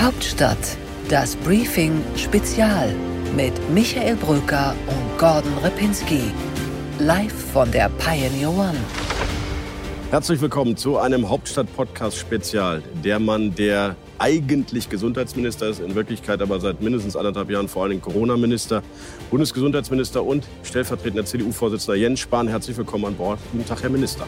Hauptstadt, das Briefing Spezial mit Michael Brücker und Gordon Ripinski. Live von der Pioneer One. Herzlich willkommen zu einem Hauptstadt-Podcast-Spezial. Der Mann, der eigentlich Gesundheitsminister ist, in Wirklichkeit aber seit mindestens anderthalb Jahren vor allem Corona-Minister, Bundesgesundheitsminister und stellvertretender CDU-Vorsitzender Jens Spahn. Herzlich willkommen an Bord. Guten Tag, Herr Minister.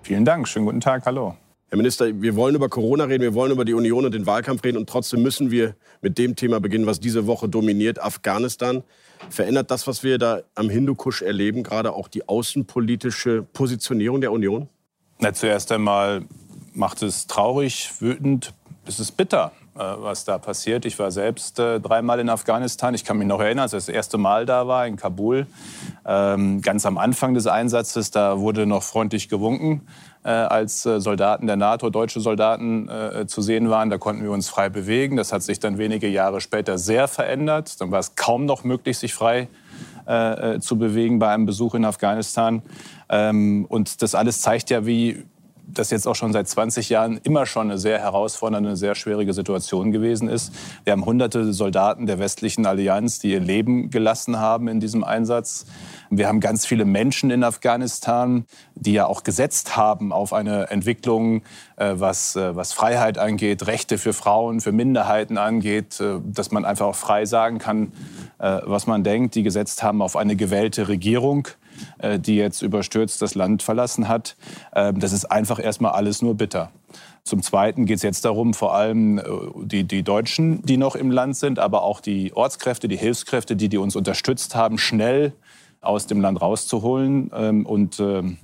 Vielen Dank. Schönen guten Tag. Hallo. Herr Minister, wir wollen über Corona reden, wir wollen über die Union und den Wahlkampf reden und trotzdem müssen wir mit dem Thema beginnen, was diese Woche dominiert, Afghanistan. Verändert das, was wir da am Hindukusch erleben, gerade auch die außenpolitische Positionierung der Union? Na, zuerst einmal macht es traurig, wütend, es ist bitter, äh, was da passiert. Ich war selbst äh, dreimal in Afghanistan. Ich kann mich noch erinnern, als ich das erste Mal da war, in Kabul. Ähm, ganz am Anfang des Einsatzes, da wurde noch freundlich gewunken als äh, Soldaten der NATO, deutsche Soldaten äh, zu sehen waren. Da konnten wir uns frei bewegen. Das hat sich dann wenige Jahre später sehr verändert. Dann war es kaum noch möglich, sich frei äh, zu bewegen bei einem Besuch in Afghanistan. Ähm, und das alles zeigt ja, wie das jetzt auch schon seit 20 Jahren immer schon eine sehr herausfordernde, sehr schwierige Situation gewesen ist. Wir haben hunderte Soldaten der westlichen Allianz, die ihr Leben gelassen haben in diesem Einsatz. Wir haben ganz viele Menschen in Afghanistan, die ja auch gesetzt haben auf eine Entwicklung, äh, was, äh, was Freiheit angeht, Rechte für Frauen, für Minderheiten angeht, äh, dass man einfach auch frei sagen kann, was man denkt, die gesetzt haben auf eine gewählte Regierung die jetzt überstürzt das Land verlassen hat. Ähm, das ist einfach erstmal alles nur bitter. Zum Zweiten geht es jetzt darum, vor allem die, die Deutschen, die noch im Land sind, aber auch die Ortskräfte, die Hilfskräfte, die, die uns unterstützt haben, schnell aus dem Land rauszuholen ähm, und ähm,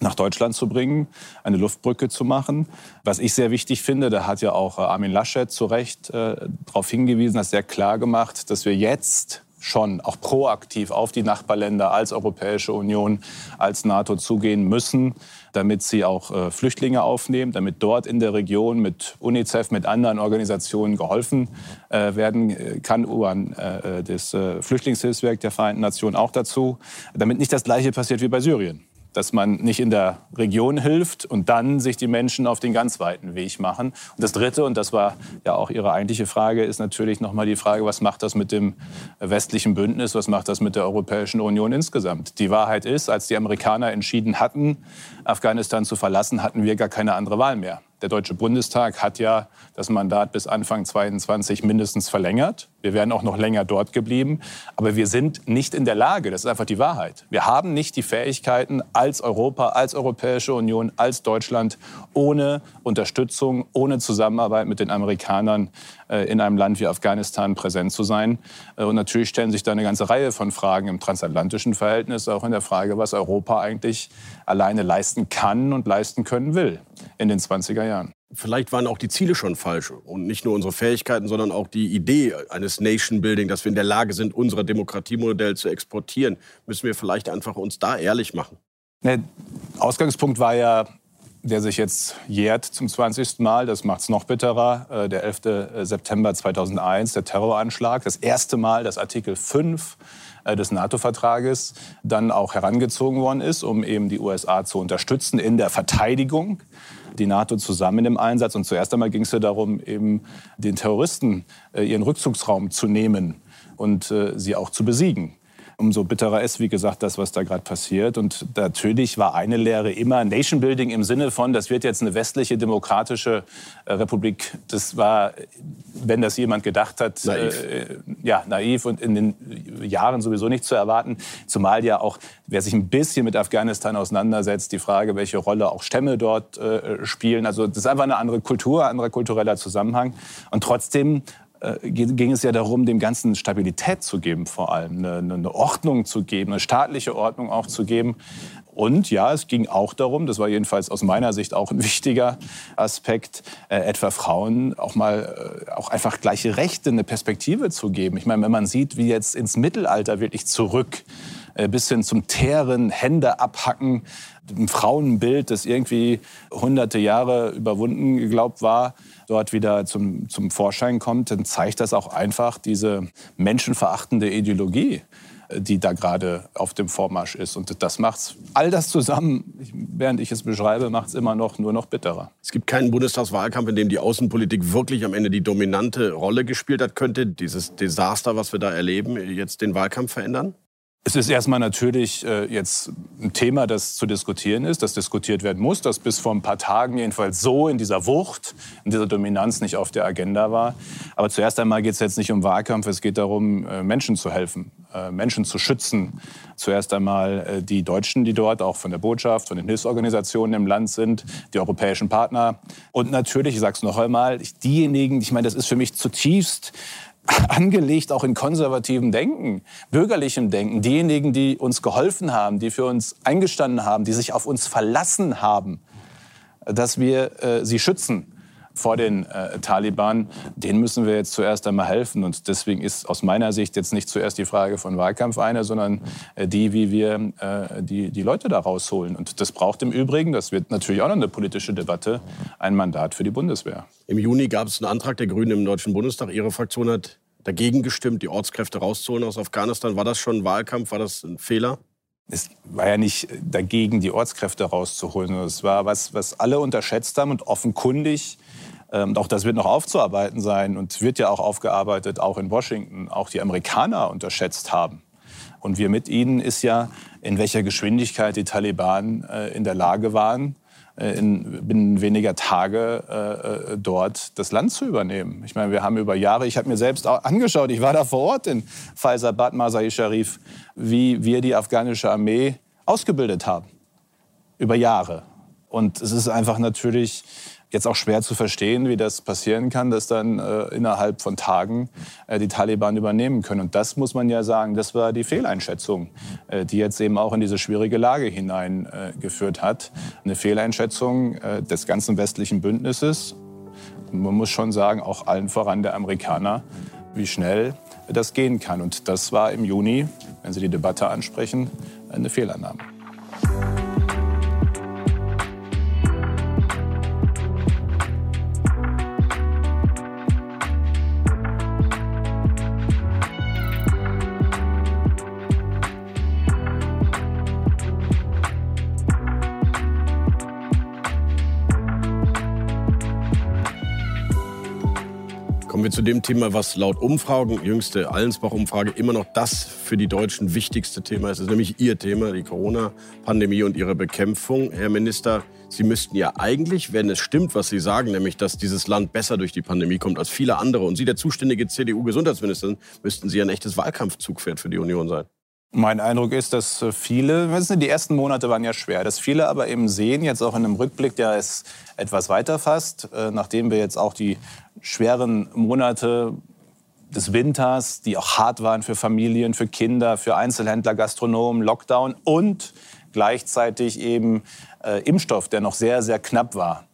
nach Deutschland zu bringen, eine Luftbrücke zu machen. Was ich sehr wichtig finde, da hat ja auch äh, Armin Laschet zu Recht äh, darauf hingewiesen, hat sehr klar gemacht, dass wir jetzt schon auch proaktiv auf die Nachbarländer als Europäische Union, als NATO zugehen müssen, damit sie auch äh, Flüchtlinge aufnehmen, damit dort in der Region mit UNICEF, mit anderen Organisationen geholfen äh, werden äh, kann. UAN, äh, äh, das äh, Flüchtlingshilfswerk der Vereinten Nationen auch dazu, damit nicht das Gleiche passiert wie bei Syrien dass man nicht in der Region hilft und dann sich die Menschen auf den ganz weiten Weg machen. Und das Dritte, und das war ja auch Ihre eigentliche Frage, ist natürlich nochmal die Frage, was macht das mit dem westlichen Bündnis, was macht das mit der Europäischen Union insgesamt? Die Wahrheit ist, als die Amerikaner entschieden hatten, Afghanistan zu verlassen, hatten wir gar keine andere Wahl mehr. Der Deutsche Bundestag hat ja das Mandat bis Anfang 2022 mindestens verlängert. Wir wären auch noch länger dort geblieben. Aber wir sind nicht in der Lage, das ist einfach die Wahrheit. Wir haben nicht die Fähigkeiten als Europa, als Europäische Union, als Deutschland ohne Unterstützung, ohne Zusammenarbeit mit den Amerikanern äh, in einem Land wie Afghanistan präsent zu sein. Äh, und natürlich stellen sich da eine ganze Reihe von Fragen im transatlantischen Verhältnis, auch in der Frage, was Europa eigentlich alleine leisten kann und leisten können will in den 20er Jahren. Vielleicht waren auch die Ziele schon falsch und nicht nur unsere Fähigkeiten, sondern auch die Idee eines Nation Building, dass wir in der Lage sind, unser Demokratiemodell zu exportieren. Müssen wir vielleicht einfach uns da ehrlich machen? Der Ausgangspunkt war ja, der sich jetzt jährt zum 20. Mal, das macht es noch bitterer, äh, der 11. September 2001, der Terroranschlag. Das erste Mal, dass Artikel 5 äh, des NATO-Vertrages dann auch herangezogen worden ist, um eben die USA zu unterstützen in der Verteidigung. Die NATO zusammen im Einsatz. Und zuerst einmal ging es ja darum, eben den Terroristen äh, ihren Rückzugsraum zu nehmen und äh, sie auch zu besiegen umso bitterer ist, wie gesagt, das, was da gerade passiert. Und natürlich war eine Lehre immer Nation Building im Sinne von, das wird jetzt eine westliche demokratische äh, Republik. Das war, wenn das jemand gedacht hat, naiv. Äh, ja, naiv und in den Jahren sowieso nicht zu erwarten. Zumal ja auch, wer sich ein bisschen mit Afghanistan auseinandersetzt, die Frage, welche Rolle auch Stämme dort äh, spielen. Also das ist einfach eine andere Kultur, ein anderer kultureller Zusammenhang. Und trotzdem äh, ging es ja darum, dem Ganzen Stabilität zu geben, vor allem eine, eine, Ordnung zu geben, eine staatliche Ordnung auch zu geben. Und ja, es ging auch darum, das war jedenfalls aus meiner Sicht auch ein wichtiger Aspekt, äh, etwa Frauen auch mal äh, auch einfach gleiche Rechte, eine Perspektive zu geben. Ich meine, wenn man sieht, wie jetzt ins Mittelalter wirklich zurück äh, bis hin zum Teeren, Hände abhacken, ein Frauenbild, das irgendwie hunderte Jahre überwunden geglaubt war, dort wieder zum, zum Vorschein kommt, dann zeigt das auch einfach diese menschenverachtende Ideologie die da gerade auf dem Vormarsch ist. Und das macht's all das zusammen, während ich es beschreibe, macht es immer noch nur noch bitterer. Es gibt keinen Bundestagswahlkampf, in dem die Außenpolitik wirklich am Ende die dominante Rolle gespielt hat. Könnte dieses Desaster, was wir da erleben, jetzt den Wahlkampf verändern? Es ist erstmal natürlich äh, jetzt ein Thema, das zu diskutieren ist, das diskutiert werden muss, das bis vor ein paar Tagen jedenfalls so in dieser Wucht, in dieser Dominanz nicht auf der Agenda war. Aber zuerst einmal geht es jetzt nicht um Wahlkampf, es geht darum, äh, Menschen zu helfen, äh, Menschen zu schützen. Zuerst einmal die Deutschen, die dort auch von der Botschaft, von den Hilfsorganisationen im Land sind, die europäischen Partner. Und natürlich, ich sage es noch einmal, diejenigen, ich meine, das ist für mich zutiefst angelegt auch in konservativem Denken, bürgerlichem Denken. Diejenigen, die uns geholfen haben, die für uns eingestanden haben, die sich auf uns verlassen haben, dass wir äh, sie schützen vor den äh, Taliban, denen müssen wir jetzt zuerst einmal helfen. Und deswegen ist aus meiner Sicht jetzt nicht zuerst die Frage von Wahlkampf eine, sondern äh, die, wie wir äh, die, die Leute da rausholen. Und das braucht im Übrigen, das wird natürlich auch noch eine politische Debatte, ein Mandat für die Bundeswehr. Im Juni gab es einen Antrag der Grünen im Deutschen Bundestag. Ihre Fraktion hat dagegen gestimmt, die Ortskräfte rauszuholen aus Afghanistan. War das schon ein Wahlkampf? War das ein Fehler? es war ja nicht dagegen, die Ortskräfte rauszuholen. Es war was, was alle unterschätzt haben und offenkundig ähm, auch das wird noch aufzuarbeiten sein und wird ja auch aufgearbeitet, auch in Washington, auch die Amerikaner unterschätzt haben. Und wir mit ihnen ist ja, in welcher Geschwindigkeit die Taliban äh, in der Lage waren, äh, in binnen weniger Tage äh, äh, dort das Land zu übernehmen. Ich meine, wir haben über Jahre, ich habe mir selbst auch angeschaut, ich war da vor Ort in Faisabad, Masai Sharif, wie wir die afghanische Armee ausgebildet haben. Über Jahre. Und es ist einfach natürlich jetzt auch schwer zu verstehen, wie das passieren kann, dass dann äh, innerhalb von Tagen äh, die Taliban übernehmen können. Und das muss man ja sagen, das war die Fehleinschätzung, äh, die jetzt eben auch in diese schwierige Lage hineingeführt äh, hat. Eine Fehleinschätzung äh, des ganzen westlichen Bündnisses. Man muss schon sagen, auch allen voran der Amerikaner, wie schnell das gehen kann. Und das war im Juni, wenn Sie die Debatte ansprechen, eine Fehlannahme. Zu dem Thema, was laut Umfragen, jüngste Allensbach-Umfrage, immer noch das für die Deutschen wichtigste Thema ist. Das ist nämlich Ihr Thema, die Corona-Pandemie und ihre Bekämpfung. Herr Minister, Sie müssten ja eigentlich, wenn es stimmt, was Sie sagen, nämlich, dass dieses Land besser durch die Pandemie kommt als viele andere und Sie der zuständige CDU-Gesundheitsminister müssten Sie ein echtes Wahlkampfzugpferd für die Union sein. Mein Eindruck ist, dass viele, die ersten Monate waren ja schwer, dass viele aber eben sehen, jetzt auch in einem Rückblick, der es etwas weiter fasst, äh, nachdem wir jetzt auch die schweren Monate des Winters, die auch hart waren für Familien, für Kinder, für Einzelhändler, Gastronomen, Lockdown und gleichzeitig eben äh, Impfstoff, der noch sehr, sehr knapp war.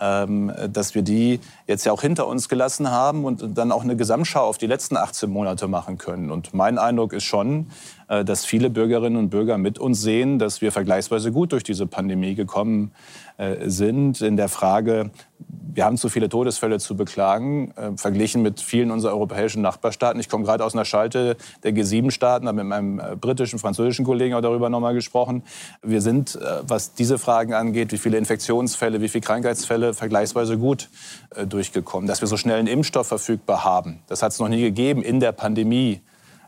Ähm, dass wir die jetzt ja auch hinter uns gelassen haben und dann auch eine Gesamtschau auf die letzten 18 Monate machen können. Und mein Eindruck ist schon, äh, dass viele Bürgerinnen und Bürger mit uns sehen, dass wir vergleichsweise gut durch diese Pandemie gekommen äh, sind. In der Frage, wir haben zu viele Todesfälle zu beklagen, äh, verglichen mit vielen unserer europäischen Nachbarstaaten. Ich komme gerade aus einer Schalte der G7-Staaten, habe mit meinem britischen, französischen Kollegen auch darüber nochmal gesprochen. Wir sind, was diese Fragen angeht, wie viele Infektionsfälle, wie viele Krankheitsfälle, vergleichsweise gut durchgekommen. Dass wir so schnell einen Impfstoff verfügbar haben, das hat es noch nie gegeben in der Pandemie.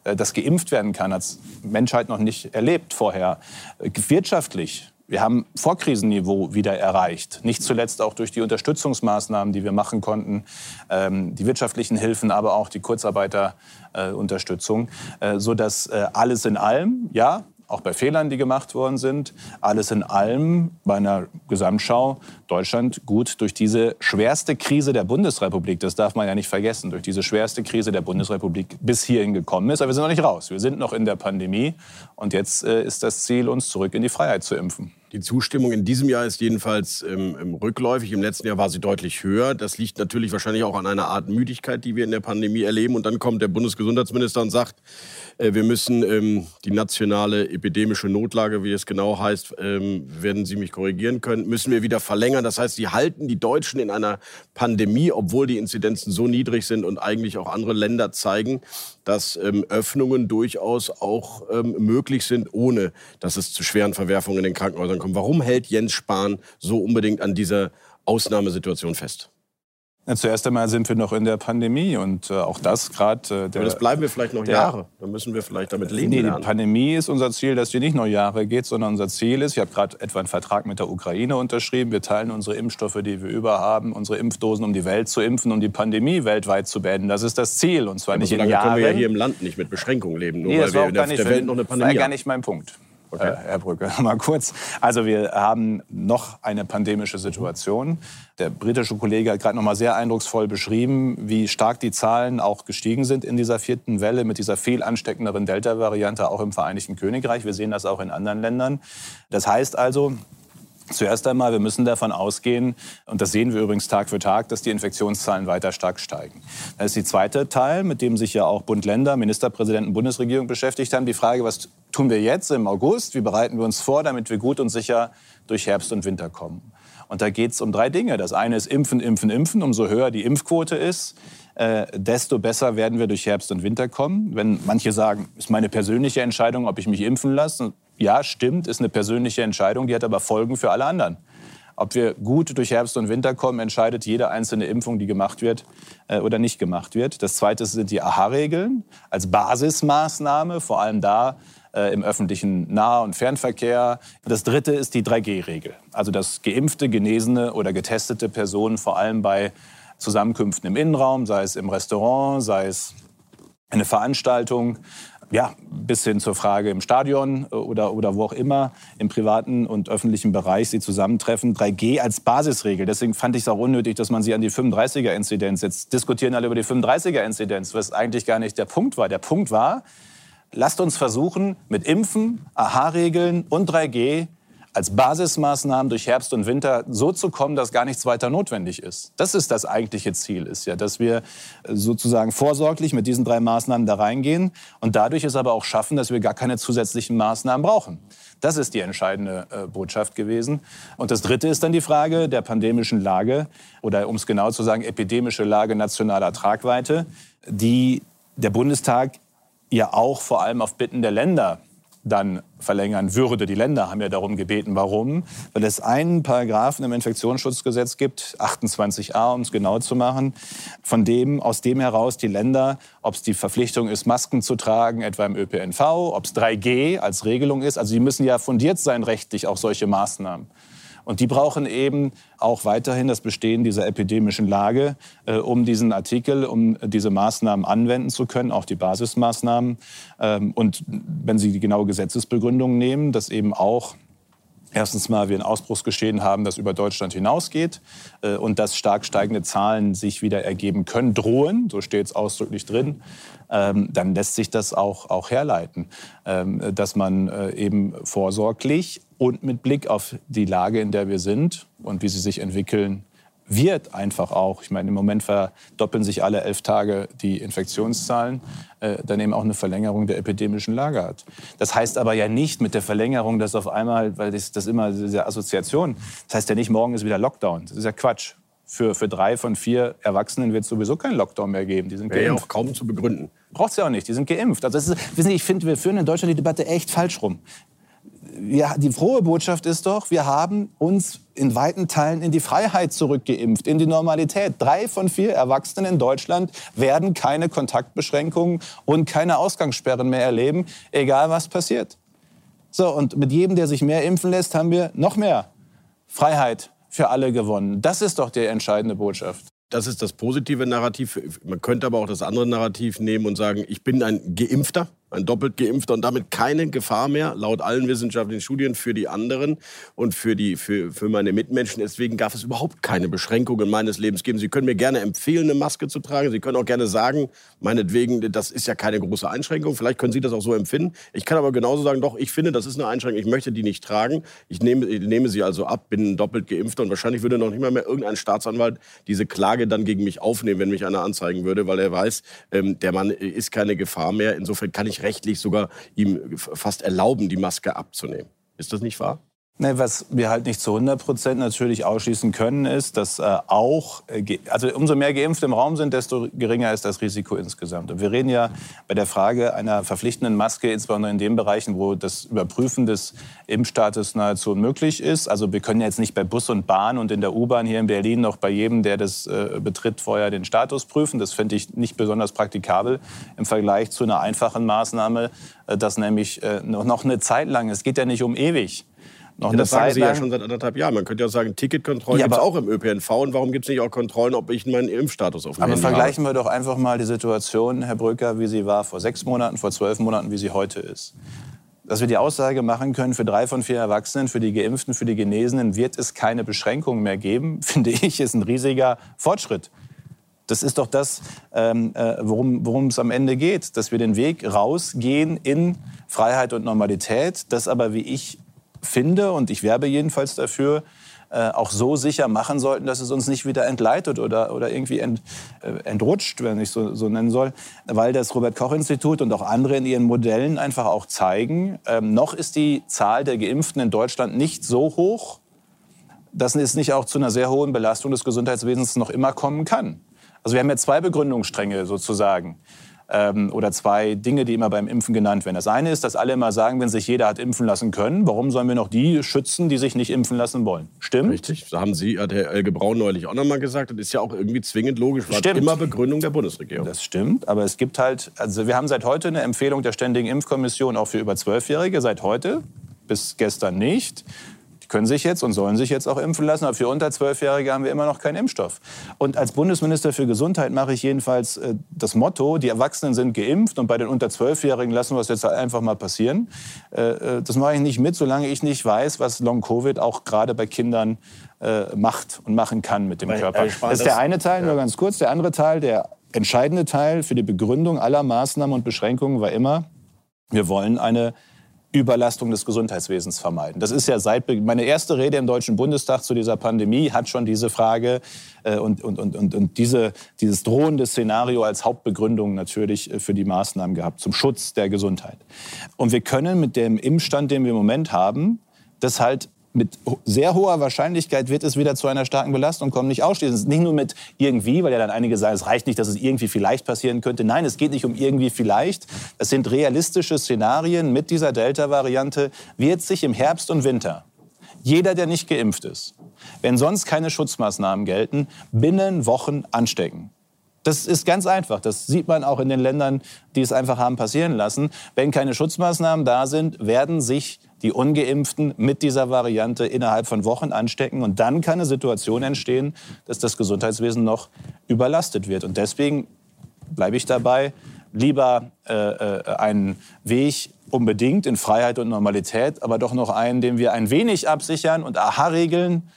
Äh, das geimpft werden kann, hat Menschheit noch nicht erlebt vorher. Äh, wirtschaftlich, wir haben Vorkrisenniveau wieder erreicht. Nicht zuletzt auch durch die Unterstützungsmaßnahmen, die wir machen konnten, ähm, die wirtschaftlichen Hilfen, aber auch die Kurzarbeiterunterstützung, äh, sodass alles in allem, ja, auch bei Fehlern, die gemacht worden sind. Alles in allem bei einer Gesamtschau Deutschland gut durch diese schwerste Krise der Bundesrepublik, das darf man ja nicht vergessen, durch diese schwerste Krise der Bundesrepublik bis hierhin gekommen ist. Aber wir sind noch nicht raus. Wir sind noch in der Pandemie und jetzt äh, ist das Ziel, uns zurück in die Freiheit zu impfen. Die Zustimmung in diesem Jahr ist jedenfalls ähm, rückläufig. Im letzten Jahr war sie deutlich höher. Das liegt natürlich wahrscheinlich auch an einer Art Müdigkeit, die wir in der Pandemie erleben. Und dann kommt der Bundesgesundheitsminister und sagt, äh, wir müssen ähm, die nationale epidemische Notlage, wie es genau heißt, ähm, werden Sie mich korrigieren können, müssen wir wieder verlängern. Das heißt, Sie halten die Deutschen in einer Pandemie, obwohl die Inzidenzen so niedrig sind und eigentlich auch andere Länder zeigen, dass ähm, Öffnungen durchaus auch ähm, möglich sind, ohne dass es zu schweren Verwerfungen in den Krankenhäusern kommt. Warum hält Jens Spahn so unbedingt an dieser Ausnahmesituation fest? Ja, zuerst einmal sind wir noch in der Pandemie und äh, auch das gerade. Äh, das bleiben wir vielleicht noch der, Jahre. Dann müssen wir vielleicht damit leben. Nee, lernen. die Pandemie ist unser Ziel, dass die nicht nur Jahre geht, sondern unser Ziel ist, ich habe gerade etwa einen Vertrag mit der Ukraine unterschrieben. Wir teilen unsere Impfstoffe, die wir über haben, unsere Impfdosen, um die Welt zu impfen, um die Pandemie weltweit zu beenden. Das ist das Ziel und zwar ja, nicht in Jahren. können wir ja hier im Land nicht mit Beschränkungen leben, nur nee, weil wir in der, der Welt noch eine Pandemie haben. Das war gar nicht mein Punkt. Okay. Äh, Herr Brücke, mal kurz. Also wir haben noch eine pandemische Situation. Der britische Kollege hat gerade noch mal sehr eindrucksvoll beschrieben, wie stark die Zahlen auch gestiegen sind in dieser vierten Welle mit dieser viel ansteckenderen Delta-Variante auch im Vereinigten Königreich. Wir sehen das auch in anderen Ländern. Das heißt also, Zuerst einmal, wir müssen davon ausgehen, und das sehen wir übrigens Tag für Tag, dass die Infektionszahlen weiter stark steigen. Das ist die zweite Teil, mit dem sich ja auch Bund, Länder, Ministerpräsidenten, Bundesregierung beschäftigt haben. Die Frage, was tun wir jetzt im August? Wie bereiten wir uns vor, damit wir gut und sicher durch Herbst und Winter kommen? Und da geht es um drei Dinge. Das eine ist Impfen, Impfen, Impfen. Umso höher die Impfquote ist, äh, desto besser werden wir durch Herbst und Winter kommen. Wenn manche sagen, ist meine persönliche Entscheidung, ob ich mich impfen lasse, ja, stimmt, ist eine persönliche Entscheidung, die hat aber Folgen für alle anderen. Ob wir gut durch Herbst und Winter kommen, entscheidet jede einzelne Impfung, die gemacht wird äh, oder nicht gemacht wird. Das Zweite sind die AHA-Regeln als Basismaßnahme, vor allem da äh, im öffentlichen Nah- und Fernverkehr. Das Dritte ist die 3G-Regel, also dass geimpfte, genesene oder getestete Personen vor allem bei Zusammenkünften im Innenraum, sei es im Restaurant, sei es eine Veranstaltung, ja, bis hin zur Frage im Stadion äh, oder, oder wo auch immer, im privaten und öffentlichen Bereich sie zusammentreffen. 3G als Basisregel. Deswegen fand ich es auch unnötig, dass man sie an die 35er-Inzidenz jetzt diskutieren alle über die 35er-Inzidenz, was eigentlich gar nicht der Punkt war. Der Punkt war, lasst uns versuchen, mit Impfen, AHA-Regeln und 3G als Basismaßnahmen durch Herbst und Winter so zu kommen, dass gar nichts weiter notwendig ist. Das ist das eigentliche Ziel, ist ja, dass wir sozusagen vorsorglich mit diesen drei Maßnahmen da reingehen und dadurch es aber auch schaffen, dass wir gar keine zusätzlichen Maßnahmen brauchen. Das ist die entscheidende äh, Botschaft gewesen. Und das Dritte ist dann die Frage der pandemischen Lage oder um es genau zu sagen, epidemische Lage nationaler Tragweite, die der Bundestag ja auch vor allem auf Bitten der Länder dann verlängern würde. Die Länder haben ja darum gebeten. Warum? Weil es einen Paragraphen im Infektionsschutzgesetz gibt, 28a, um es genau zu machen, von dem, aus dem heraus die Länder, ob es die Verpflichtung ist, Masken zu tragen, etwa im ÖPNV, ob es 3G als Regelung ist. Also sie müssen ja fundiert sein rechtlich, auch solche Maßnahmen. Und die brauchen eben auch weiterhin das Bestehen dieser epidemischen Lage, äh, um diesen Artikel, um diese Maßnahmen anwenden zu können, auch die Basismaßnahmen. Ähm, und wenn Sie die genaue Gesetzesbegründung nehmen, dass eben auch Erstens mal wir ein Ausbruchsgeschehen haben, das über Deutschland hinausgeht äh, und dass stark steigende Zahlen sich wieder ergeben können, drohen, so steht es ausdrücklich drin, ähm, dann lässt sich das auch, auch herleiten, ähm, dass man äh, eben vorsorglich und mit Blick auf die Lage, in der wir sind und wie sie sich entwickeln wird einfach auch, ich meine, im Moment verdoppeln sich alle elf Tage die Infektionszahlen, äh, dann eben auch eine Verlängerung der epidemischen Lage hat. Das heißt aber ja nicht mit der Verlängerung, dass auf einmal, weil das, das immer diese Assoziation, das heißt ja nicht, morgen ist wieder Lockdown. Das ist ja Quatsch. Für, für drei von vier Erwachsenen wird es sowieso keinen Lockdown mehr geben. Die sind Wäre ja auch kaum zu begründen. Braucht es ja auch nicht, die sind geimpft. Also ist, ich finde, wir führen in Deutschland die Debatte echt falsch rum ja, die frohe Botschaft ist doch, wir haben uns in weiten Teilen in die Freiheit zurückgeimpft, in die Normalität. Drei von vier Erwachsenen in Deutschland werden keine Kontaktbeschränkungen und keine Ausgangssperren mehr erleben, egal was passiert. So, und mit jedem, der sich mehr impfen lässt, haben wir noch mehr Freiheit für alle gewonnen. Das ist doch die entscheidende Botschaft. Das ist das positive Narrativ. Man könnte aber auch das andere Narrativ nehmen und sagen, ich bin ein Geimpfter ein doppelt geimpfter und damit keine Gefahr mehr, laut allen wissenschaftlichen Studien, für die anderen und für, die, für, für meine Mitmenschen. Deswegen darf es überhaupt keine Beschränkungen meines Lebens geben. Sie können mir gerne empfehlen, eine Maske zu tragen. Sie können auch gerne sagen, meinetwegen, das ist ja keine große Einschränkung. Vielleicht können Sie das auch so empfinden. Ich kann aber genauso sagen, doch, ich finde, das ist eine Einschränkung. Ich möchte die nicht tragen. Ich nehme, ich nehme sie also ab, bin doppelt geimpfter und wahrscheinlich würde noch nicht mal mehr irgendein Staatsanwalt diese Klage dann gegen mich aufnehmen, wenn mich einer anzeigen würde, weil er weiß, ähm, der Mann ist keine Gefahr mehr. Insofern kann ich rechtlich sogar ihm fast erlauben, die Maske abzunehmen. Ist das nicht wahr? Ne, was wir halt nicht zu 100 Prozent natürlich ausschließen können, ist, dass äh, auch, äh, also umso mehr Geimpfte im Raum sind, desto geringer ist das Risiko insgesamt. Und wir reden ja bei der Frage einer verpflichtenden Maske, insbesondere in den Bereichen, wo das Überprüfen des Impfstatus nahezu unmöglich ist. Also wir können jetzt nicht bei Bus und Bahn und in der U-Bahn hier in Berlin noch bei jedem, der das äh, betritt, vorher den Status prüfen. Das finde ich nicht besonders praktikabel im Vergleich zu einer einfachen Maßnahme, äh, dass nämlich äh, noch eine Zeit lang, es geht ja nicht um ewig, noch ja, das sagen Sie ja schon seit anderthalb Jahren. Man könnte ja sagen, Ticketkontrollen ja, gibt es auch im ÖPNV. Und warum gibt es nicht auch Kontrollen, ob ich meinen Impfstatus auf dem Aber vergleichen wir doch einfach mal die Situation, Herr Brücker, wie sie war vor sechs Monaten, vor zwölf Monaten, wie sie heute ist. Dass wir die Aussage machen können, für drei von vier Erwachsenen, für die Geimpften, für die Genesenen wird es keine Beschränkungen mehr geben, finde ich, ist ein riesiger Fortschritt. Das ist doch das, ähm, äh, worum es am Ende geht, dass wir den Weg rausgehen in Freiheit und Normalität, das aber, wie ich finde, und ich werbe jedenfalls dafür, äh, auch so sicher machen sollten, dass es uns nicht wieder entleitet oder, oder irgendwie ent, äh, entrutscht, wenn ich so, so nennen soll, weil das Robert-Koch-Institut und auch andere in ihren Modellen einfach auch zeigen, ähm, noch ist die Zahl der Geimpften in Deutschland nicht so hoch, dass es nicht auch zu einer sehr hohen Belastung des Gesundheitswesens noch immer kommen kann. Also wir haben ja zwei Begründungsstränge sozusagen ähm, oder zwei Dinge, die immer beim Impfen genannt werden. Das eine ist, dass alle immer sagen, wenn sich jeder hat impfen lassen können, warum sollen wir noch die schützen, die sich nicht impfen lassen wollen? Stimmt? Richtig, da haben Sie, hat Herr Elge Braun neulich auch noch mal gesagt. Das ist ja auch irgendwie zwingend logisch, war stimmt. immer Begründung der Bundesregierung. Das stimmt, aber es gibt halt, also wir haben seit heute eine Empfehlung der Ständigen Impfkommission auch für über Zwölfjährige, seit heute, bis gestern nicht können sich jetzt und sollen sich jetzt auch impfen lassen. Aber für unter Zwölfjährige haben wir immer noch keinen Impfstoff. Und als Bundesminister für Gesundheit mache ich jedenfalls äh, das Motto, die Erwachsenen sind geimpft und bei den unter Zwölfjährigen lassen wir es jetzt einfach mal passieren. Äh, äh, das mache ich nicht mit, solange ich nicht weiß, was Long-Covid auch gerade bei Kindern äh, macht und machen kann mit dem Weil, Körper. Das ist der eine Teil, ja. nur ganz kurz. Der andere Teil, der entscheidende Teil für die Begründung aller Maßnahmen und Beschränkungen war immer, wir wollen eine Überlastung des Gesundheitswesens vermeiden. Das ist ja seit meine erste Rede im Deutschen Bundestag zu dieser Pandemie hat schon diese Frage äh, und, und, und, und, und diese, dieses drohende Szenario als Hauptbegründung natürlich äh, für die Maßnahmen gehabt zum Schutz der Gesundheit. Und wir können mit dem Impfstand, den wir im Moment haben, das halt mit sehr hoher Wahrscheinlichkeit wird es wieder zu einer starken Belastung kommen. Nicht ausschließen. Nicht nur mit irgendwie, weil ja dann einige sagen, es reicht nicht, dass es irgendwie vielleicht passieren könnte. Nein, es geht nicht um irgendwie vielleicht. Es sind realistische Szenarien. Mit dieser Delta-Variante wird sich im Herbst und Winter jeder, der nicht geimpft ist, wenn sonst keine Schutzmaßnahmen gelten, binnen Wochen anstecken. Das ist ganz einfach. Das sieht man auch in den Ländern, die es einfach haben passieren lassen. Wenn keine Schutzmaßnahmen da sind, werden sich die Ungeimpften mit dieser Variante innerhalb von Wochen anstecken. Und dann kann eine Situation entstehen, dass das Gesundheitswesen noch überlastet wird. Und deswegen bleibe ich dabei, lieber äh, äh, einen Weg unbedingt in Freiheit und Normalität, aber doch noch einen, den wir ein wenig absichern und Aha-Regeln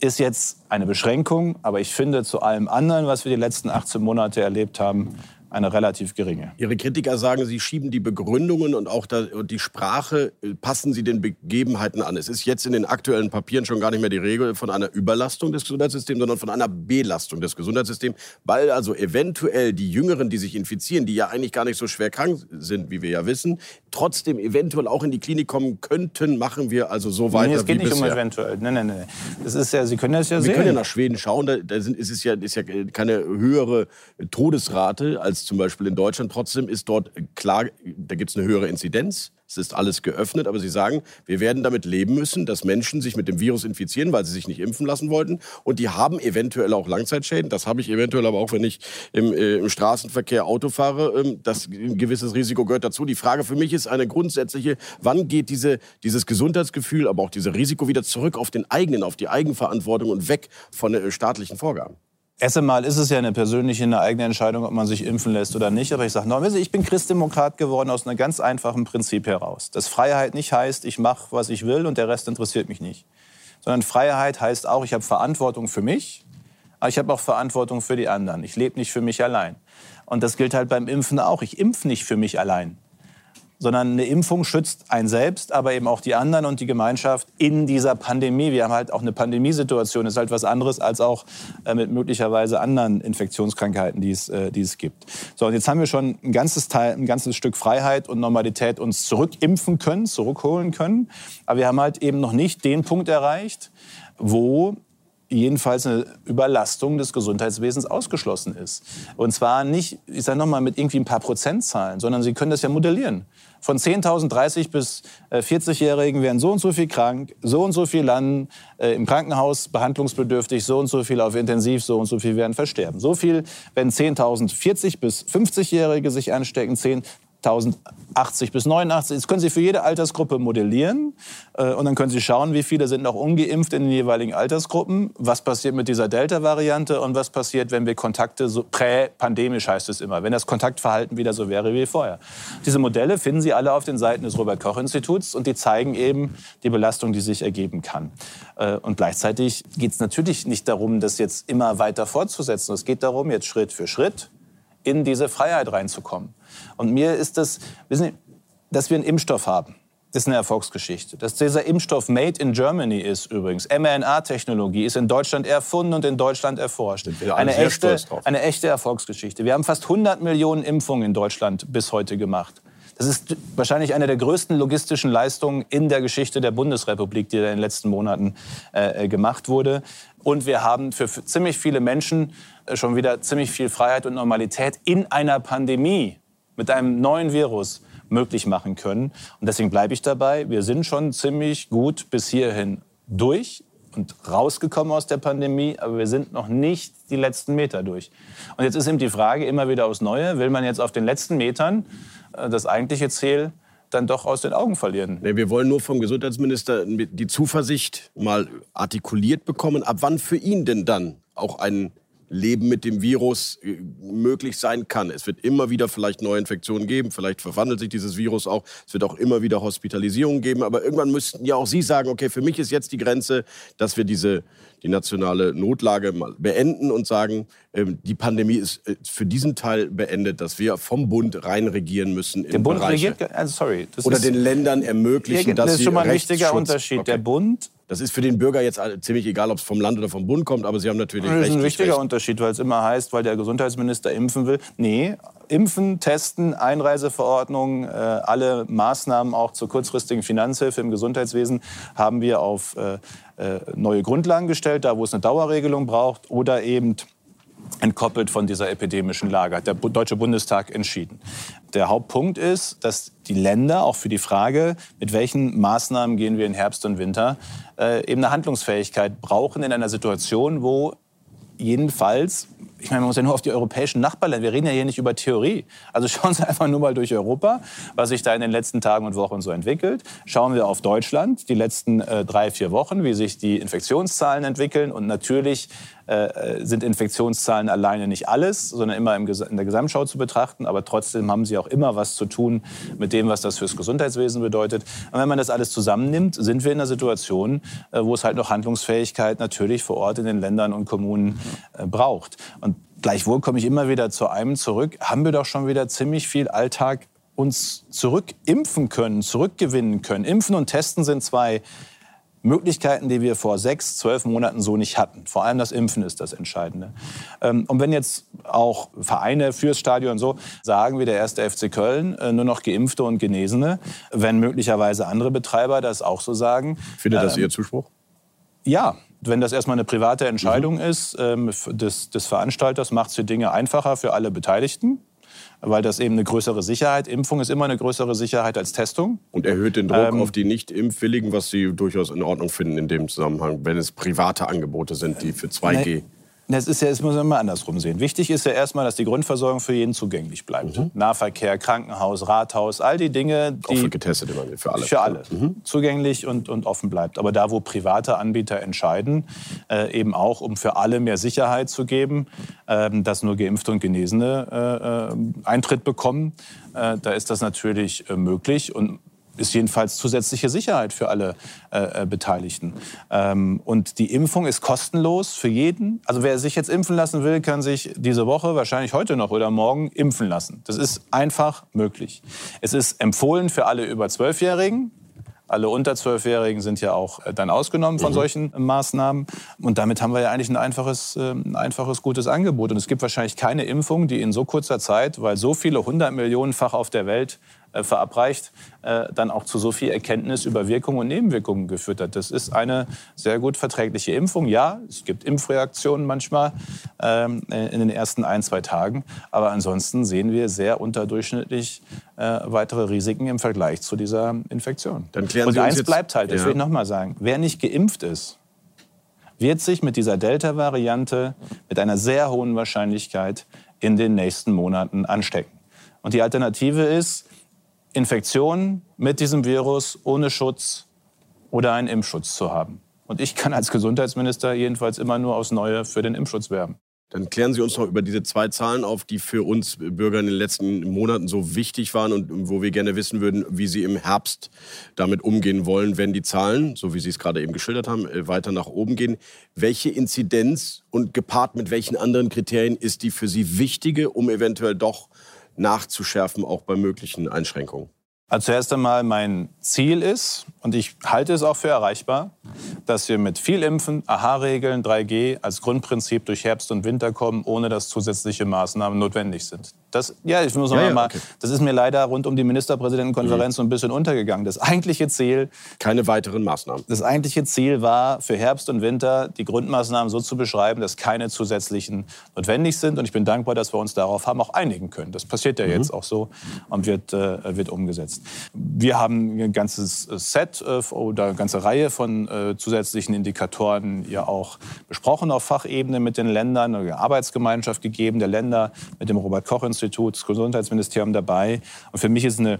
ist jetzt eine Beschränkung, aber ich finde zu allem anderen, was wir die letzten 18 Monate erlebt haben, eine relativ geringe. Ihre Kritiker sagen, Sie schieben die Begründungen und auch die Sprache, äh, passen Sie den Begebenheiten an. Es ist jetzt in den aktuellen Papieren schon gar nicht mehr die Regel von einer Überlastung des Gesundheitssystems, sondern von einer Belastung des Gesundheitssystems, weil also eventuell die Jüngeren, die sich infizieren, die ja eigentlich gar nicht so schwer krank sind, wie wir ja wissen, trotzdem eventuell auch in die Klinik kommen könnten, machen wir also so weiter nee, es geht nicht bisher. um eventuell. Nein, nein, nein. Das ist ja, Sie können das ja wir sehen. Wir können ja nach Schweden schauen, da, da sind, ist es ja, ist ja keine höhere Todesrate als als zum Beispiel in Deutschland. Trotzdem ist dort klar, da gibt es eine höhere Inzidenz. Es ist alles geöffnet, aber Sie sagen, wir werden damit leben müssen, dass Menschen sich mit dem Virus infizieren, weil sie sich nicht impfen lassen wollten. Und die haben eventuell auch Langzeitschäden. Das habe ich eventuell aber auch, wenn ich im, äh, im Straßenverkehr Auto fahre. Ähm, das ein gewisses Risiko gehört dazu. Die Frage für mich ist eine grundsätzliche, wann geht diese, dieses Gesundheitsgefühl, aber auch dieses Risiko wieder zurück auf den eigenen, auf die Eigenverantwortung und weg von äh, staatlichen Vorgaben? Erst einmal ist es ja eine persönliche, eine eigene Entscheidung, ob man sich impfen lässt oder nicht. Aber ich sage noch, ich bin Christdemokrat geworden aus einem ganz einfachen Prinzip heraus. Dass Freiheit nicht heißt, ich mache, was ich will und der Rest interessiert mich nicht. Sondern Freiheit heißt auch, ich habe Verantwortung für mich, aber ich habe auch Verantwortung für die anderen. Ich lebe nicht für mich allein. Und das gilt halt beim Impfen auch. Ich impfe nicht für mich allein. Sondern eine Impfung schützt einen selbst, aber eben auch die anderen und die Gemeinschaft in dieser Pandemie. Wir haben halt auch eine Pandemiesituation, ist halt was anderes als auch äh, mit möglicherweise anderen Infektionskrankheiten, die es, äh, die es gibt. So, und jetzt haben wir schon ein ganzes, Teil, ein ganzes Stück Freiheit und Normalität uns zurückimpfen können, zurückholen können, aber wir haben halt eben noch nicht den Punkt erreicht, wo jedenfalls eine Überlastung des Gesundheitswesens ausgeschlossen ist. Und zwar nicht, ich sage nochmal, mit irgendwie ein paar Prozentzahlen, sondern Sie können das ja modellieren. Von 10.000 30 bis 40-Jährigen äh, werden so und so viel krank, so und so viel landen äh, im Krankenhaus behandlungsbedürftig, so und so viel auf Intensiv, so und so viel werden versterben. So viel, wenn 10.000 40 bis 50-Jährige sich anstecken, 10 1080 bis 89. Das können Sie für jede Altersgruppe modellieren. Äh, und dann können Sie schauen, wie viele sind noch ungeimpft in den jeweiligen Altersgruppen. Was passiert mit dieser Delta-Variante und was passiert, wenn wir Kontakte, so prä-pandemisch heißt es immer, wenn das Kontaktverhalten wieder so wäre wie vorher. Diese Modelle finden Sie alle auf den Seiten des Robert-Koch-Instituts und die zeigen eben die Belastung, die sich ergeben kann. Äh, und gleichzeitig geht es natürlich nicht darum, das jetzt immer weiter fortzusetzen. Es geht darum, jetzt Schritt für Schritt in diese Freiheit reinzukommen. Und mir ist das, wissen Sie, dass wir einen Impfstoff haben, ist eine Erfolgsgeschichte. Dass dieser Impfstoff made in Germany ist übrigens, mRNA-Technologie ist in Deutschland erfunden und in Deutschland erforscht. Eine echte, eine echte Erfolgsgeschichte. Wir haben fast 100 Millionen Impfungen in Deutschland bis heute gemacht. Das ist wahrscheinlich eine der größten logistischen Leistungen in der Geschichte der Bundesrepublik, die in den letzten Monaten äh, äh gemacht wurde. Und wir haben für, für ziemlich viele Menschen äh, schon wieder ziemlich viel Freiheit und Normalität in einer Pandemie mit einem neuen Virus möglich machen können. Und deswegen bleibe ich dabei. Wir sind schon ziemlich gut bis hierhin durch und rausgekommen aus der Pandemie, aber wir sind noch nicht die letzten Meter durch. Und jetzt ist eben die Frage immer wieder aufs Neue, will man jetzt auf den letzten Metern äh, das eigentliche Ziel dann doch aus den Augen verlieren. Nee, wir wollen nur vom Gesundheitsminister die Zuversicht mal artikuliert bekommen, ab wann für ihn denn dann auch ein Leben mit dem Virus äh, möglich sein kann. Es wird immer wieder vielleicht neue Infektionen geben, vielleicht verwandelt sich dieses Virus auch. Es wird auch immer wieder Hospitalisierungen geben, aber irgendwann müssten ja auch Sie sagen, okay, für mich ist jetzt die Grenze, dass wir diese die nationale Notlage mal beenden und sagen, ähm, die Pandemie ist äh, für diesen Teil beendet, dass wir vom Bund rein regieren müssen. Der Bund Bereiche, regiert, also sorry, oder den Ländern ermöglichen, dass sie Das ist schon mal ein wichtiger Unterschied. Okay. Der Bund das ist für den Bürger jetzt ziemlich egal, ob es vom Land oder vom Bund kommt, aber Sie haben natürlich recht. Das ist ein wichtiger recht. Unterschied, weil es immer heißt, weil der Gesundheitsminister impfen will. Nee, impfen, testen, Einreiseverordnungen, äh, alle Maßnahmen auch zur kurzfristigen Finanzhilfe im Gesundheitswesen haben wir auf äh, äh, neue Grundlagen gestellt, da wo es eine Dauerregelung braucht oder eben entkoppelt von dieser epidemischen Lage, hat der Deutsche Bundestag entschieden. Der Hauptpunkt ist, dass die Länder auch für die Frage, mit welchen Maßnahmen gehen wir in Herbst und Winter, äh, eben eine Handlungsfähigkeit brauchen in einer Situation, wo jedenfalls ich meine, man muss ja nur auf die europäischen Nachbarländer, wir reden ja hier nicht über Theorie. Also schauen Sie einfach nur mal durch Europa, was sich da in den letzten Tagen und Wochen so entwickelt. Schauen wir auf Deutschland, die letzten äh, drei, vier Wochen, wie sich die Infektionszahlen entwickeln. Und natürlich äh, sind Infektionszahlen alleine nicht alles, sondern immer im, in der Gesamtschau zu betrachten. Aber trotzdem haben sie auch immer was zu tun mit dem, was das fürs Gesundheitswesen bedeutet. Und wenn man das alles zusammennimmt, sind wir in einer Situation, äh, wo es halt noch Handlungsfähigkeit natürlich vor Ort in den Ländern und Kommunen äh, braucht. Und gleichwohl komme ich immer wieder zu einem zurück, haben wir doch schon wieder ziemlich viel Alltag uns zurückimpfen können, zurückgewinnen können. Impfen und Testen sind zwei Möglichkeiten, die wir vor sechs, zwölf Monaten so nicht hatten. Vor allem das Impfen ist das Entscheidende. Ähm, und wenn jetzt auch Vereine fürs Stadion so sagen wie der erste FC Köln, äh, nur noch Geimpfte und Genesene, wenn möglicherweise andere Betreiber das auch so sagen. Findet das ähm, Ihr Zuspruch? Ja, wenn das erstmal eine private Entscheidung mhm. ist ähm, des, des Veranstalters, macht es die Dinge einfacher für alle Beteiligten weil das eben eine größere Sicherheit, Impfung ist immer eine größere Sicherheit als Testung. Und erhöht den Druck ähm, auf die Nicht-Impfwilligen, was Sie durchaus in Ordnung finden in dem Zusammenhang, wenn es private Angebote sind, die für 2G... Das ist ja, das muss man mal andersrum sehen. Wichtig ist ja erstmal, dass die Grundversorgung für jeden zugänglich bleibt. Mhm. Nahverkehr, Krankenhaus, Rathaus, all die Dinge, die für getestet immer für alle, für alle mhm. zugänglich und, und offen bleibt. Aber da, wo private Anbieter entscheiden, äh, eben auch, um für alle mehr Sicherheit zu geben, äh, dass nur Geimpfte und Genesene äh, äh Eintritt bekommen, äh, da ist das natürlich äh, möglich und ist jedenfalls zusätzliche Sicherheit für alle äh, äh, Beteiligten. Ähm, und die Impfung ist kostenlos für jeden. Also wer sich jetzt impfen lassen will, kann sich diese Woche, wahrscheinlich heute noch oder morgen, impfen lassen. Das ist einfach möglich. Es ist empfohlen für alle über Zwölfjährigen. Alle unter Zwölfjährigen sind ja auch äh, dann ausgenommen von mhm. solchen Maßnahmen. Und damit haben wir ja eigentlich ein einfaches, ein einfaches, gutes Angebot. Und es gibt wahrscheinlich keine Impfung, die in so kurzer Zeit, weil so viele hundert Millionenfach auf der Welt verabreicht, äh, dann auch zu so viel Erkenntnis über Wirkungen und Nebenwirkungen geführt hat. Das ist eine sehr gut verträgliche Impfung. Ja, es gibt Impfreaktionen manchmal ähm, in den ersten ein, zwei Tagen. Aber ansonsten sehen wir sehr unterdurchschnittlich äh, weitere Risiken im Vergleich zu dieser Infektion. Dann klären und Sie eins uns jetzt, bleibt halt, das ja. will ich noch mal sagen, wer nicht geimpft ist, wird sich mit dieser Delta-Variante mit einer sehr hohen Wahrscheinlichkeit in den nächsten Monaten anstecken. Und die Alternative ist, Infektion mit diesem Virus ohne Schutz oder einen Impfschutz zu haben. Und ich kann als Gesundheitsminister jedenfalls immer nur aufs Neue für den Impfschutz werben. Dann klären Sie uns noch über diese zwei Zahlen auf, die für uns Bürger in den letzten Monaten so wichtig waren und wo wir gerne wissen würden, wie Sie im Herbst damit umgehen wollen, wenn die Zahlen, so wie Sie es gerade eben geschildert haben, äh, weiter nach oben gehen. Welche Inzidenz und gepaart mit welchen anderen Kriterien ist die für Sie wichtige, um eventuell doch nachzuschärfen, auch bei möglichen Einschränkungen? Also zuerst einmal mein Ziel ist, und ich halte es auch für erreichbar, dass wir mit viel Impfen, AHA-Regeln, 3G als Grundprinzip durch Herbst und Winter kommen, ohne dass zusätzliche Maßnahmen notwendig sind. Das, ja, ich muss Ja, ja, mal, okay. das ist mir leider rund um die Ministerpräsidentenkonferenz so ein bisschen untergegangen. Das eigentliche Ziel Keine weiteren Maßnahmen. das eigentliche Ziel war, für Herbst und Winter die Grundmaßnahmen so zu beschreiben, dass keine zusätzlichen notwendig sind. Und ich bin dankbar, dass wir uns darauf haben auch einigen können. Das passiert ja jetzt auch so und wird, äh, wird umgesetzt. Wir haben ein ganzes Set äh, oder eine ganze Reihe von äh, zusätzlichen Indikatoren ja auch besprochen auf Fachebene mit den Ländern, eine Arbeitsgemeinschaft gegeben der Länder mit dem Robert-Koch-Institut, das Gesundheitsministerium dabei. Und für mich ist eine äh,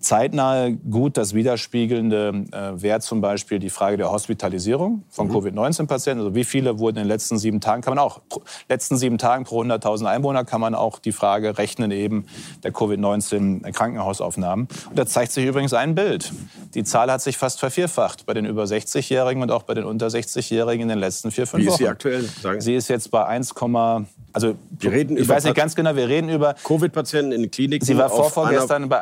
zeitnahe gut das widerspiegelnde äh, wäre zum Beispiel die Frage der Hospitalisierung von Covid-19-Patienten. Also wie viele wurden in den letzten sieben Tagen, kann man auch, pro, letzten sieben Tagen pro 100.000 Einwohner kann man auch die Frage rechnen eben der Covid-19-Krankenhausaufnahmen. Und da zeigt sich übrigens ein Bild. Die Zahl hat sich fast vervierfacht bei den über 60-Jährigen und auch bei den unter 60-Jährigen in den letzten vier, fünf Wie ist Wochen. sie aktuell? Sagen Sie. Ist jetzt bei 1, also Wir reden ich über weiß nicht ganz genau, wir reden über Covid-Patienten in Kliniken Sie war auf, vorvorgestern bei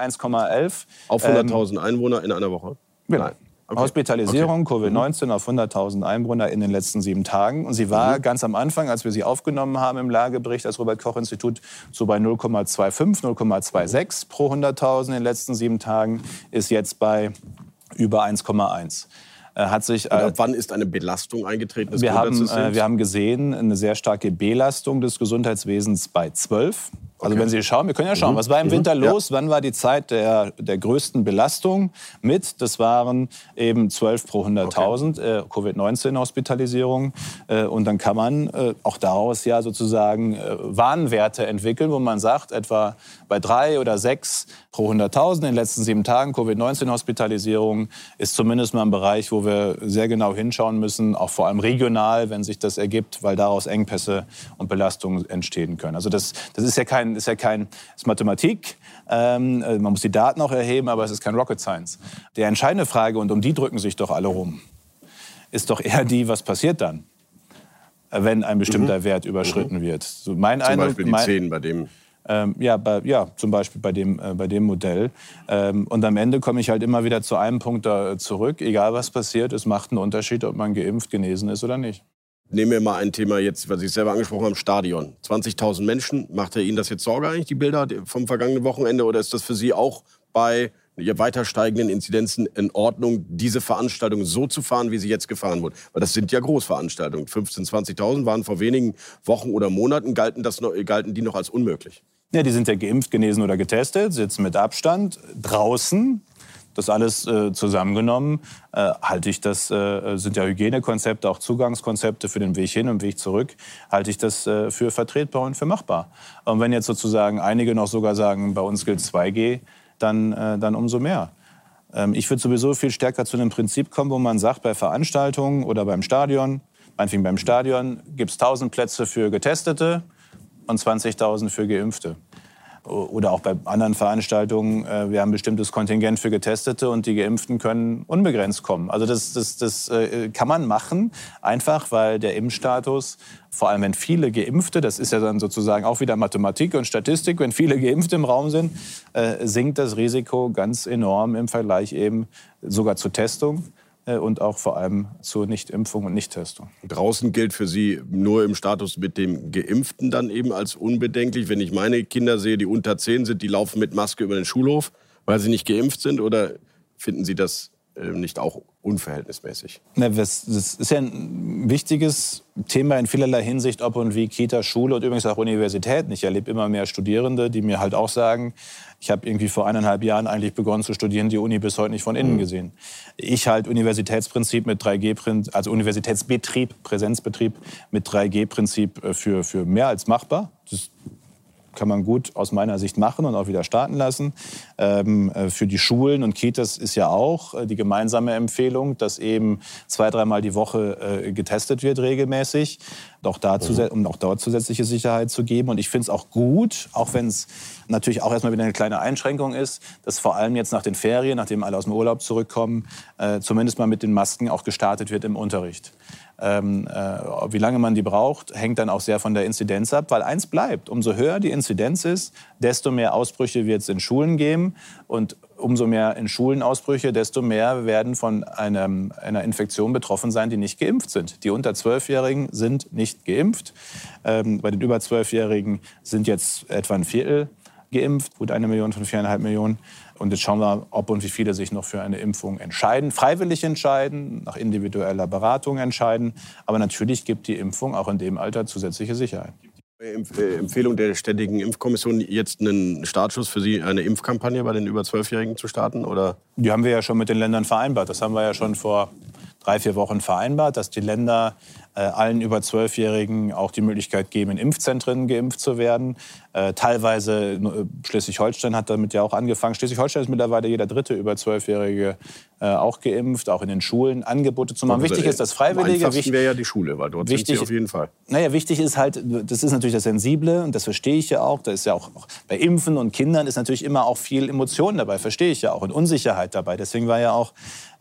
1,11. einer, auf 100.000 Einwohner in einer Woche? Genau. Nein. Okay. Mhm. Hospitalisierung, Covid-19 auf 100.000 Einwohner in den letzten sieben Tagen. Und sie war Mhm. ganz am Anfang, als wir sie aufgenommen haben im Lagebericht, das Robert-Koch-Institut, so bei 0,25, 0,26 pro 100.000 in den letzten sieben Tagen, ist jetzt bei über 1,1. Äh, Hat sich, Und äh, ab wann ist eine Belastung eingetreten des wir haben, äh, wir haben gesehen, eine sehr starke Belastung des Gesundheitswesens bei 12. Also Okay. wenn Sie schauen, wir können ja schauen, was war im Winter Ja. los, wann war die Zeit der, der größten Belastung mit, das waren eben 12 pro 100.000 äh, Covid-19-Hospitalisierungen. Äh, und dann kann man äh, auch daraus ja sozusagen äh, Warnwerte entwickeln, wo man sagt, etwa bei drei oder sechs pro 100.000 in den letzten sieben Tagen Covid-19-Hospitalisierung ist zumindest mal ein Bereich, wo wir sehr genau hinschauen müssen, auch vor allem regional, wenn sich das ergibt, weil daraus Engpässe und Belastungen entstehen können. Also das, das ist ja kein, ist ja kein ist Mathematik. Ähm, äh, man muss die Daten auch erheben, aber es ist kein Rocket Science. Die entscheidende Frage, und um die drücken sich doch alle rum, ist doch eher die, was passiert dann, wenn ein bestimmter Wert überschritten wird. So mein Mhm. Zum Eindruck, Beispiel die mein, 10 bei dem. ähm, ja, bei, ja, zum Beispiel bei dem, äh, bei dem Modell. Ähm, und am Ende komme ich halt immer wieder zu einem Punkt da zurück. Egal was passiert, es macht einen Unterschied, ob man geimpft, genesen ist oder nicht. Nehmen wir mal ein Thema jetzt, was Sie selber angesprochen haben, Stadion. 20.000 Menschen. Macht er Ihnen das jetzt Sorge eigentlich, die Bilder vom vergangenen Wochenende? Oder ist das für Sie auch bei weiter steigenden Inzidenzen in Ordnung, diese Veranstaltung so zu fahren, wie sie jetzt gefahren wurde? Weil das sind ja Großveranstaltungen. 15.000, 20.000 waren vor wenigen Wochen oder Monaten, galten, das noch, galten die noch als unmöglich. Ja, die sind ja geimpft, genesen oder getestet, sitzen mit Abstand draußen. Das alles äh, zusammengenommen äh, halte ich das äh, sind ja Hygienekonzepte, auch Zugangskonzepte für den Weg hin und Weg zurück, halte ich das äh, für vertretbar und für machbar. Und wenn jetzt sozusagen einige noch sogar sagen, bei uns gilt 2G, dann, äh, dann umso mehr. Ähm, ich würde sowieso viel stärker zu einem Prinzip kommen, wo man sagt, bei Veranstaltungen oder beim Stadion, meinetwegen beim Stadion, gibt es 1000 Plätze für Getestete und 20.000 für Geimpfte. Oder auch bei anderen Veranstaltungen, äh, wir haben ein bestimmtes Kontingent für Getestete und die Geimpften können unbegrenzt kommen. Also das, das, das äh, kann man machen, einfach weil der Impfstatus, vor allem wenn viele Geimpfte, das ist ja dann sozusagen auch wieder Mathematik und Statistik, wenn viele Geimpfte im Raum sind, äh, sinkt das Risiko ganz enorm im Vergleich eben sogar zur Testung. Äh, und auch vor allem zur Nichtimpfung und Nichttestung. Draußen gilt für Sie nur im Status mit dem Geimpften dann eben als unbedenklich. Wenn ich meine Kinder sehe, die unter 10 sind, die laufen mit Maske über den Schulhof, weil sie nicht geimpft sind, oder finden Sie das äh, nicht auch unverhältnismäßig? Das ist ja ein wichtiges Thema in vielerlei Hinsicht, ob und wie Kita, Schule und übrigens auch Universitäten. Ich erlebe immer mehr Studierende, die mir halt auch sagen, ich habe irgendwie vor eineinhalb Jahren eigentlich begonnen zu studieren, die Uni bis heute nicht von innen mhm. gesehen. Ich halte Universitätsprinzip mit 3G, also Universitätsbetrieb, Präsenzbetrieb mit 3G-Prinzip äh, für, für mehr als machbar. Das kann man gut aus meiner Sicht machen und auch wieder starten lassen. Ähm, äh, für die Schulen und Kitas ist ja auch äh, die gemeinsame Empfehlung, dass eben zwei, dreimal die Woche äh, getestet wird regelmäßig, auch da mhm. um auch dort zusätzliche Sicherheit zu geben. Und ich finde es auch gut, auch wenn es natürlich auch erstmal wieder eine kleine Einschränkung ist, dass vor allem jetzt nach den Ferien, nachdem alle aus dem Urlaub zurückkommen, äh, zumindest mal mit den Masken auch gestartet wird im Unterricht. Ähm, äh, wie lange man die braucht, hängt dann auch sehr von der Inzidenz ab, weil eins bleibt, umso höher die Inzidenz ist, desto mehr Ausbrüche wird es in Schulen geben und umso mehr in Schulen Ausbrüche, desto mehr werden von einem, einer Infektion betroffen sein, die nicht geimpft sind. Die unter Zwölfjährigen sind nicht geimpft. Ähm, bei den über Zwölfjährigen sind jetzt etwa ein Viertel geimpft, gut eine Million von viereinhalb Millionen. Und jetzt schauen wir, ob und wie viele sich noch für eine Impfung entscheiden. Freiwillig entscheiden, nach individueller Beratung entscheiden. Aber natürlich gibt die Impfung auch in dem Alter zusätzliche Sicherheit. Äh, Empfehlung der Ständigen Impfkommission, jetzt einen Startschuss für Sie, eine Impfkampagne bei den über 12-Jährigen zu starten? Oder? Die haben wir ja schon mit den Ländern vereinbart. Das haben wir ja schon vor drei, vier Wochen vereinbart, dass die Länder allen über Zwölfjährigen auch die Möglichkeit geben, in Impfzentren geimpft zu werden. Äh, teilweise äh, Schleswig-Holstein hat damit ja auch angefangen. Schleswig-Holstein ist mittlerweile jeder dritte über Zwölfjährige äh, auch geimpft, auch in den Schulen Angebote zu machen. Also wichtig ist das Freiwillige. Am wäre ja die Schule, weil dort wichtig, sind sie auf jeden Fall. Naja, wichtig ist halt, das ist natürlich das Sensible und das verstehe ich ja auch. Da ist ja auch, auch bei Impfen und Kindern ist natürlich immer auch viel Emotion dabei, verstehe ich ja auch und Unsicherheit dabei. Deswegen war ja auch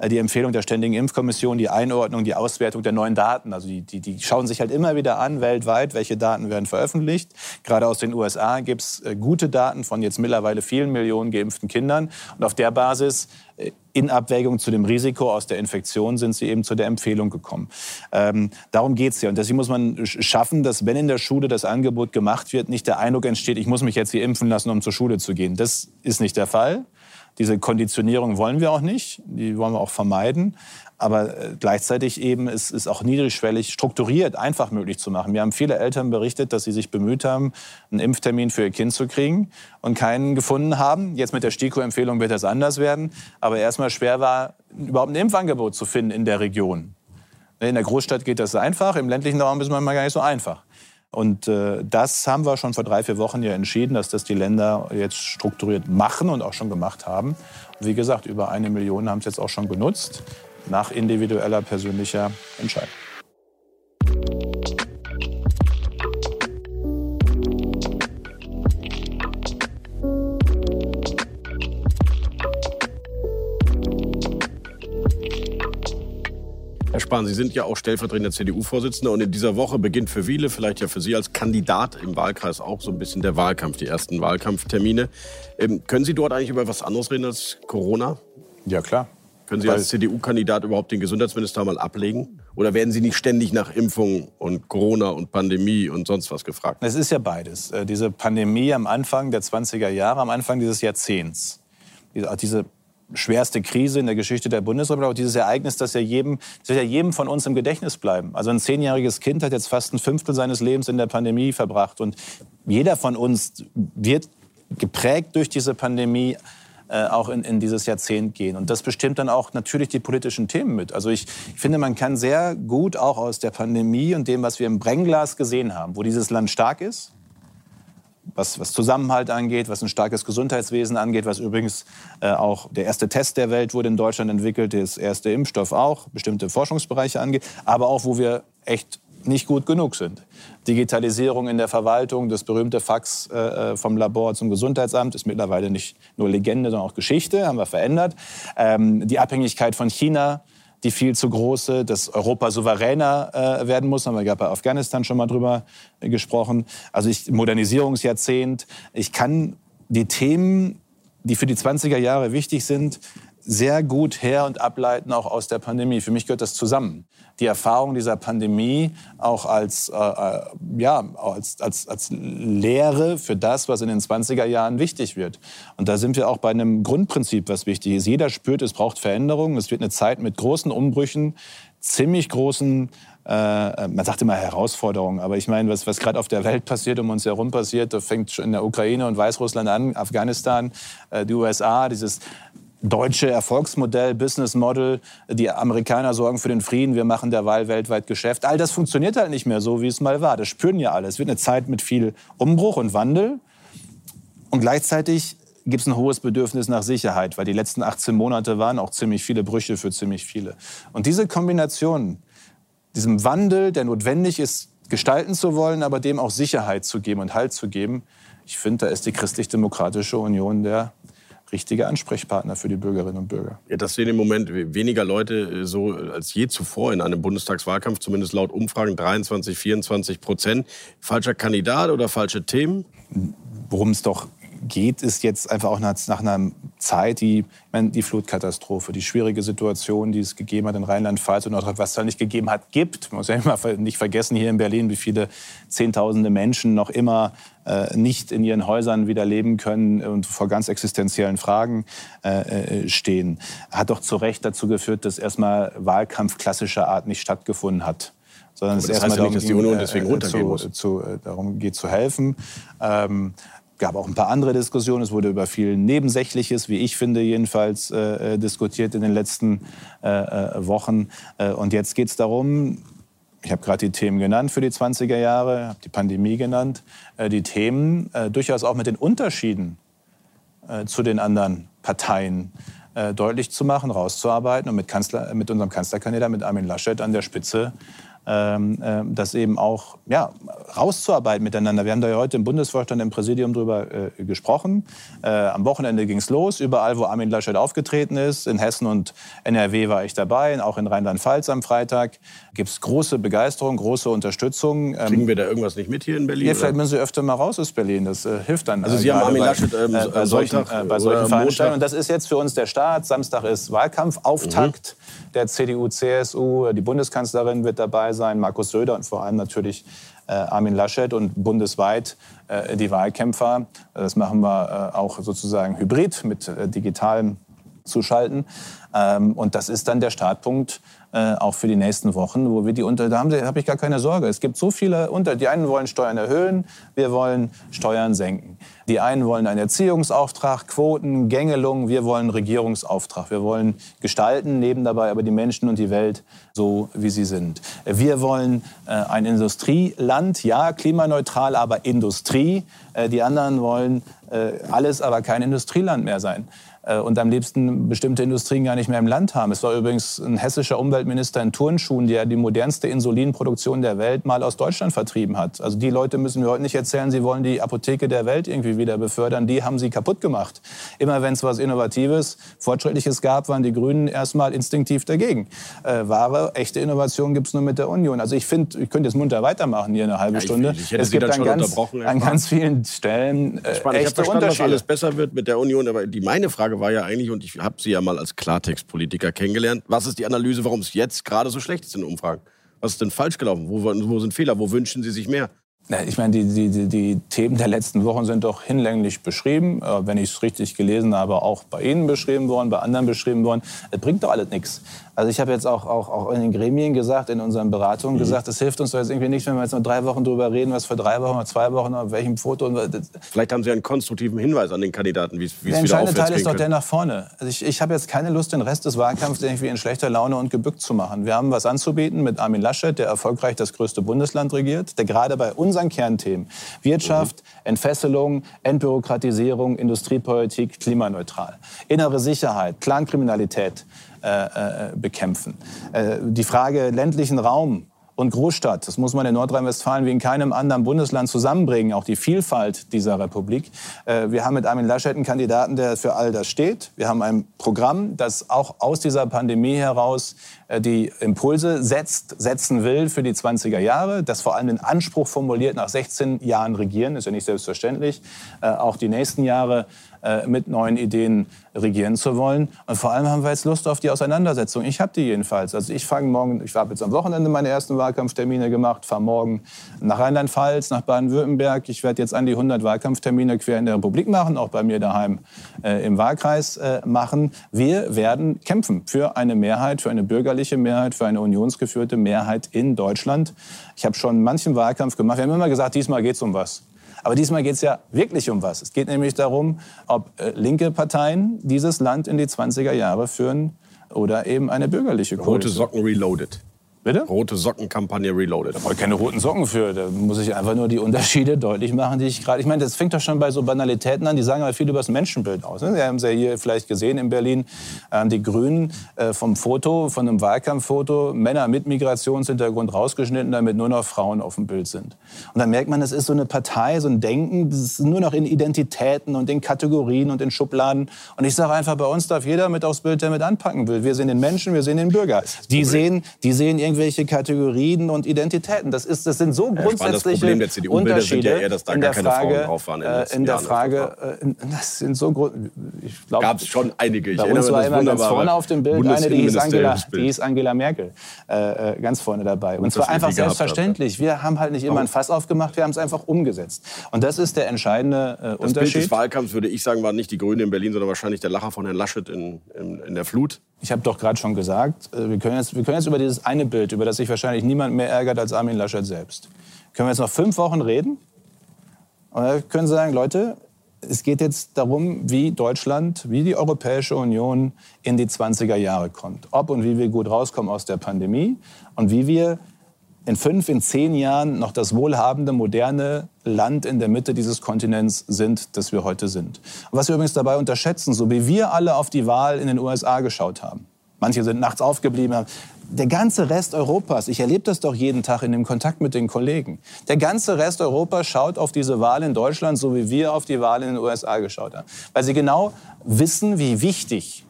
die Empfehlung der Ständigen Impfkommission, die Einordnung, die Auswertung der neuen Daten. Also die, die, die schauen sich halt immer wieder an, weltweit, welche Daten werden veröffentlicht. Gerade aus den USA USA gibt es äh, gute Daten von jetzt mittlerweile vielen Millionen geimpften Kindern. Und auf der Basis äh, in Abwägung zu dem Risiko aus der Infektion sind sie eben zu der Empfehlung gekommen. Ähm, darum geht es ja. Und deswegen muss man schaffen, dass wenn in der Schule das Angebot gemacht wird, nicht der Eindruck entsteht, ich muss mich jetzt hier impfen lassen, um zur Schule zu gehen. Das ist nicht der Fall. Diese Konditionierung wollen wir auch nicht, die wollen wir auch vermeiden. Aber äh, gleichzeitig eben ist es auch niedrigschwellig strukturiert, einfach möglich zu machen. Wir haben viele Eltern berichtet, dass sie sich bemüht haben, einen Impftermin für ihr Kind zu kriegen und keinen gefunden haben. Jetzt mit der STIKO-Empfehlung wird das anders werden. Aber erstmal schwer war, überhaupt ein Impfangebot zu finden in der Region. In der Großstadt geht das einfach, im ländlichen Raum ist es manchmal gar nicht so einfach. Und äh, das haben wir schon vor drei, vier Wochen ja entschieden, dass das die Länder jetzt strukturiert machen und auch schon gemacht haben. Und wie gesagt, über eine Million haben es jetzt auch schon genutzt, nach individueller persönlicher Entscheidung. Herr Spahn, Sie sind ja auch stellvertretender CDU-Vorsitzender und in dieser Woche beginnt für viele, vielleicht ja für Sie als Kandidat im Wahlkreis auch so ein bisschen der Wahlkampf, die ersten Wahlkampftermine. Ähm, können Sie dort eigentlich über was anderes reden als Corona? Ja, klar. Können Sie als CDU-Kandidat überhaupt den Gesundheitsminister mal ablegen? Oder werden Sie nicht ständig nach Impfung und Corona und Pandemie und sonst was gefragt? Es ist ja beides. Äh, diese Pandemie am Anfang der 20er Jahre, am Anfang dieses Jahrzehnts, diese schwerste Krise in der Geschichte der Bundesrepublik, auch dieses Ereignis, das ja jedem, das wird ja jedem von uns im Gedächtnis bleiben. Also ein zehnjähriges Kind hat jetzt fast ein Fünftel seines Lebens in der Pandemie verbracht und jeder von uns wird geprägt durch diese Pandemie äh, auch in, in, dieses Jahrzehnt gehen. Und das bestimmt dann auch natürlich die politischen Themen mit. Also ich, ich, finde, man kann sehr gut auch aus der Pandemie und dem, was wir im Brennglas gesehen haben, wo dieses Land stark ist, was, was Zusammenhalt angeht, was ein starkes Gesundheitswesen angeht, was übrigens äh, auch der erste Test der Welt wurde in Deutschland entwickelt, das erste Impfstoff auch, bestimmte Forschungsbereiche angeht, aber auch wo wir echt nicht gut genug sind. Digitalisierung in der Verwaltung, das berühmte Fax äh, vom Labor zum Gesundheitsamt ist mittlerweile nicht nur Legende, sondern auch Geschichte, haben wir verändert. Ähm, die Abhängigkeit von China, die viel zu große, dass Europa souveräner äh, werden muss, haben wir gerade bei Afghanistan schon mal drüber äh, gesprochen. Also ich, Modernisierungsjahrzehnt. Ich kann die Themen, die für die 20er Jahre wichtig sind, sehr gut her- und ableiten, auch aus der Pandemie. Für mich gehört das zusammen. Die Erfahrung dieser Pandemie auch als, äh, äh ja, als, als, als Lehre für das, was in den 20er Jahren wichtig wird. Und da sind wir auch bei einem Grundprinzip, was wichtig ist. Jeder spürt, es braucht Veränderungen. Es wird eine Zeit mit großen Umbrüchen, ziemlich großen äh, man sagt immer Herausforderungen, aber ich meine, was, was gerade auf der Welt passiert, um uns herum passiert, das fängt schon in der Ukraine und Weißrussland an, Afghanistan, äh, die USA, dieses deutsche Erfolgsmodell, Business Model, die Amerikaner sorgen für den Frieden, wir machen derweil weltweit Geschäft. All das funktioniert halt nicht mehr so, wie es mal war. Das spüren ja alle. Es wird eine Zeit mit viel Umbruch und Wandel. Und gleichzeitig gibt es ein hohes Bedürfnis nach Sicherheit, weil die letzten 18 Monate waren auch ziemlich viele Brüche für ziemlich viele. Und diese Kombination, diesem Wandel, der notwendig ist, gestalten zu wollen, aber dem auch Sicherheit zu geben und Halt zu geben, ich finde, da ist die Christlich-Demokratische Union der richtige Ansprechpartner für die Bürgerinnen und Bürger. Ja, das sehen im Moment weniger Leute äh, so als je zuvor in einem Bundestagswahlkampf, zumindest laut Umfragen 23, 24 Prozent. Falscher Kandidat oder falsche Themen? Worum es doch geht, ist jetzt einfach auch nach, nach einer Zeit, die, meine, die Flutkatastrophe, die schwierige Situation, die es gegeben hat in Rheinland-Pfalz und Nordrhein-Westfalen nicht gegeben hat, gibt. Man muss ja immer nicht vergessen hier in Berlin, wie viele Zehntausende Menschen noch immer äh, nicht in ihren Häusern wieder leben können und vor ganz existenziellen Fragen äh, äh stehen. Hat doch zu Recht dazu geführt, dass erstmal Wahlkampf klassischer Art nicht stattgefunden hat sondern es erstmal darum, dass die Union deswegen äh, runtergehen zu, muss. Zu, darum geht zu helfen. Ähm, gab auch ein paar andere Diskussionen. Es wurde über viel Nebensächliches, wie ich finde, jedenfalls äh, äh diskutiert in den letzten äh, äh, Wochen. Äh, und jetzt geht es darum, ich habe gerade die Themen genannt für die 20er Jahre, habe die Pandemie genannt, die Themen durchaus auch mit den Unterschieden zu den anderen Parteien deutlich zu machen, rauszuarbeiten und mit, Kanzler, mit unserem Kanzlerkandidat, mit Armin Laschet an der Spitze das eben auch ja, rauszuarbeiten miteinander. Wir haben da ja heute im Bundesvorstand, im Präsidium drüber äh, gesprochen. Äh, am Wochenende ging es los, überall, wo Armin Laschet aufgetreten ist. In Hessen und NRW war ich dabei, auch in Rheinland-Pfalz am Freitag. Gibt es große Begeisterung, große Unterstützung. Ähm, Kriegen wir da irgendwas nicht mit hier in Berlin? Ja, vielleicht müssen Sie öfter mal raus aus Berlin, das äh, hilft dann. Also Sie haben Armin Laschet ähm, äh, bei solchen, Sonntag, bei solchen Veranstaltungen. Und das ist jetzt für uns der Start. Samstag ist Wahlkampfauftakt mhm. Der CDU, CSU. Die Bundeskanzlerin wird dabei sein, Markus Söder und vor allem natürlich äh, Armin Laschet und bundesweit äh, die Wahlkämpfer. Das machen wir äh, auch sozusagen hybrid mit digitalem Zuschalten. Ähm, und das ist dann der Startpunkt äh, auch für die nächsten Wochen, wo wir die unter, da habe hab ich gar keine Sorge. Es gibt so viele unter, die einen wollen Steuern erhöhen, wir wollen Steuern senken. Die einen wollen einen Erziehungsauftrag, Quoten, Gängelung, wir wollen Regierungsauftrag. Wir wollen gestalten, neben dabei aber die Menschen und die Welt so, wie sie sind. Wir wollen äh, ein Industrieland, ja, klimaneutral, aber Industrie. Äh, die anderen wollen äh, alles, aber kein Industrieland mehr sein. Äh, und am liebsten bestimmte Industrien gar nicht mehr im Land haben. Es war übrigens ein hessischer Umweltminister in Turnschuhen, der die modernste Insulinproduktion der Welt mal aus Deutschland vertrieben hat. Also die Leute müssen wir heute nicht erzählen, sie wollen die Apotheke der Welt irgendwie wieder befördern. Die haben sie kaputt gemacht. Immer wenn es was Innovatives, Fortschrittliches gab, waren die Grünen erstmal instinktiv dagegen. Äh, wahre, echte Innovation gibt es nur mit der Union. Also ich finde, ich könnte jetzt munter weitermachen hier eine halbe ja, Stunde. Ich, ich hätte es Sie gibt an ganz, an ganz vielen Stellen äh, ich habe verstanden, dass alles besser wird mit der Union, aber die meine Frage war ja eigentlich, und ich habe Sie ja mal als Klartextpolitiker kennengelernt, was ist die Analyse, warum es jetzt gerade so schlecht ist in Umfragen? Was ist denn falsch gelaufen? Wo, wo sind Fehler? Wo wünschen Sie sich mehr? Ich meine, die, die, die, Themen der letzten Wochen sind doch hinlänglich beschrieben, äh, wenn ich es richtig gelesen habe, auch bei Ihnen beschrieben worden, bei anderen beschrieben worden. Es bringt doch alles nichts. Also ich habe jetzt auch, auch, auch in den Gremien gesagt, in unseren Beratungen mhm. gesagt, es hilft uns doch jetzt irgendwie nicht, wenn wir jetzt nur drei Wochen drüber reden, was für drei Wochen oder zwei Wochen, auf welchem Foto. Vielleicht haben Sie einen konstruktiven Hinweis an den Kandidaten, wie es wieder Der entscheidende Teil ist doch der nach vorne. Also ich, ich habe jetzt keine Lust, den Rest des Wahlkampfs irgendwie in schlechter Laune und gebückt zu machen. Wir haben was anzubieten mit Armin Laschet, der erfolgreich das größte Bundesland regiert, der gerade bei unseren Kernthemen Wirtschaft. Entfesselung, Entbürokratisierung, Industriepolitik, klimaneutral, innere Sicherheit, Clankriminalität, äh, äh, bekämpfen. Äh, die Frage ländlichen Raum und Großstadt. Das muss man in Nordrhein-Westfalen wie in keinem anderen Bundesland zusammenbringen, auch die Vielfalt dieser Republik. Äh, wir haben mit Armin Laschet einen Kandidaten, der für all das steht. Wir haben ein Programm, das auch aus dieser Pandemie heraus äh, die Impulse setzt, setzen will für die 20er Jahre, das vor allem den Anspruch formuliert, nach 16 Jahren regieren, ist ja nicht selbstverständlich, äh, auch die nächsten Jahre äh, mit neuen Ideen regieren zu wollen. Und vor allem haben wir jetzt Lust auf die Auseinandersetzung. Ich habe die jedenfalls. Also ich fange morgen, ich habe jetzt am Wochenende meine ersten Wahlkampftermine gemacht, fahre morgen nach Rheinland-Pfalz, nach Baden-Württemberg. Ich werde jetzt an die 100 Wahlkampftermine quer in der Republik machen, auch bei mir daheim äh, im Wahlkreis äh, machen. Wir werden kämpfen für eine Mehrheit, für eine bürgerliche Mehrheit, für eine unionsgeführte Mehrheit in Deutschland. Ich habe schon manchen Wahlkampf gemacht. Wir haben immer gesagt, diesmal geht es um was. Aber diesmal geht es ja wirklich um was. Es geht nämlich darum, ob äh, linke Parteien dieses Land in die 20er Jahre führen oder eben eine bürgerliche Koalition. Rote Socken reloaded. Bitte? Rote Sockenkampagne Reloaded. Da brauche ich keine roten Socken für. Da muss ich einfach nur die Unterschiede deutlich machen, die ich gerade. Ich meine, das fängt doch schon bei so Banalitäten an. Die sagen aber viel über das Menschenbild aus. Ne? Sie haben es ja hier vielleicht gesehen in Berlin. Ähm, die Grünen äh, vom Foto, von einem Wahlkampffoto, Männer mit Migrationshintergrund rausgeschnitten, damit nur noch Frauen auf dem Bild sind. Und dann merkt man, das ist so eine Partei, so ein Denken, das ist nur noch in Identitäten und in Kategorien und in Schubladen. Und ich sage einfach, bei uns darf jeder mit aufs Bild, der mit anpacken will. Wir sehen den Menschen, wir sehen den Bürger. Die sehen, die sehen irgendwelche Kategorien und Identitäten. Das, ist, das sind so grundsätzliche das Problem der CDU Unterschiede ja eher, dass da in der keine Frage, Frauen drauf waren. In, äh, in der Frage, äh, das sind so ich glaube, gab es schon einige. Ich bei uns war immer ganz vorne auf dem Bild eine, die hieß Angela, die hieß Angela Merkel, äh, äh, ganz vorne dabei. Und zwar einfach selbstverständlich. Wir haben halt nicht immer ein Fass aufgemacht, wir haben es einfach umgesetzt. Und das ist der entscheidende äh, das Unterschied. Bild des Wahlkampfs würde ich sagen, war nicht die Grünen in Berlin, sondern wahrscheinlich der Lacher von Herrn Laschet in, in, in der Flut. Ich habe doch gerade schon gesagt, äh, wir können, jetzt, wir können jetzt über dieses eine Bild, über das sich wahrscheinlich niemand mehr ärgert als Armin Laschet selbst. Können wir jetzt noch fünf Wochen reden? Und wir können sagen, Leute, es geht jetzt darum, wie Deutschland, wie die Europäische Union in die 20er Jahre kommt. Ob und wie wir gut rauskommen aus der Pandemie und wie wir in fünf, in zehn Jahren noch das wohlhabende, moderne Land in der Mitte dieses Kontinents sind, das wir heute sind. Was wir übrigens dabei unterschätzen, so wie wir alle auf die Wahl in den USA geschaut haben. Manche sind nachts aufgeblieben. Der ganze Rest Europas, ich erlebe das doch jeden Tag in dem Kontakt mit den Kollegen. Der ganze Rest Europas schaut auf diese Wahl in Deutschland, so wie wir auf die Wahl in den USA geschaut haben. Weil sie genau wissen, wie wichtig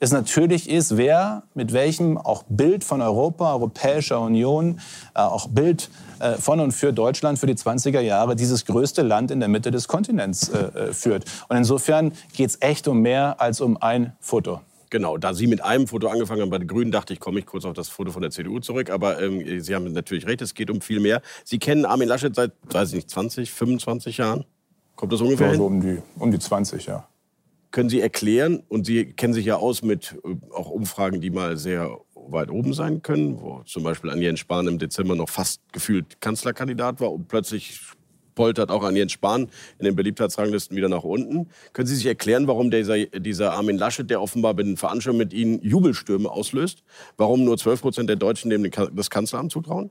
es natürlich ist, wer mit welchem auch Bild von Europa, Europäischer Union, äh, auch Bild äh, von und für Deutschland für die 20er Jahre dieses größte Land in der Mitte des Kontinents äh, führt. Und insofern geht es echt um mehr als um ein Foto. Genau, da Sie mit einem Foto angefangen haben bei den Grünen, dachte ich, komme ich kurz auf das Foto von der CDU zurück. Aber ähm, Sie haben natürlich recht, es geht um viel mehr. Sie kennen Armin Laschet seit, weiß ich nicht, 20, 25 Jahren? Kommt das ungefähr ja, so um die, um die 20, ja. Können Sie erklären, und Sie kennen sich ja aus mit äh, auch Umfragen, die mal sehr weit oben sein können, wo zum Beispiel an Jens Spahn im Dezember noch fast gefühlt Kanzlerkandidat war und plötzlich poltert auch an Jens Spahn in den Beliebtheitsranglisten wieder nach unten. Können Sie sich erklären, warum dieser, dieser Armin Laschet, der offenbar bei den Veranstaltungen mit Ihnen Jubelstürme auslöst, warum nur 12 Prozent der Deutschen dem das Kanzleramt zutrauen?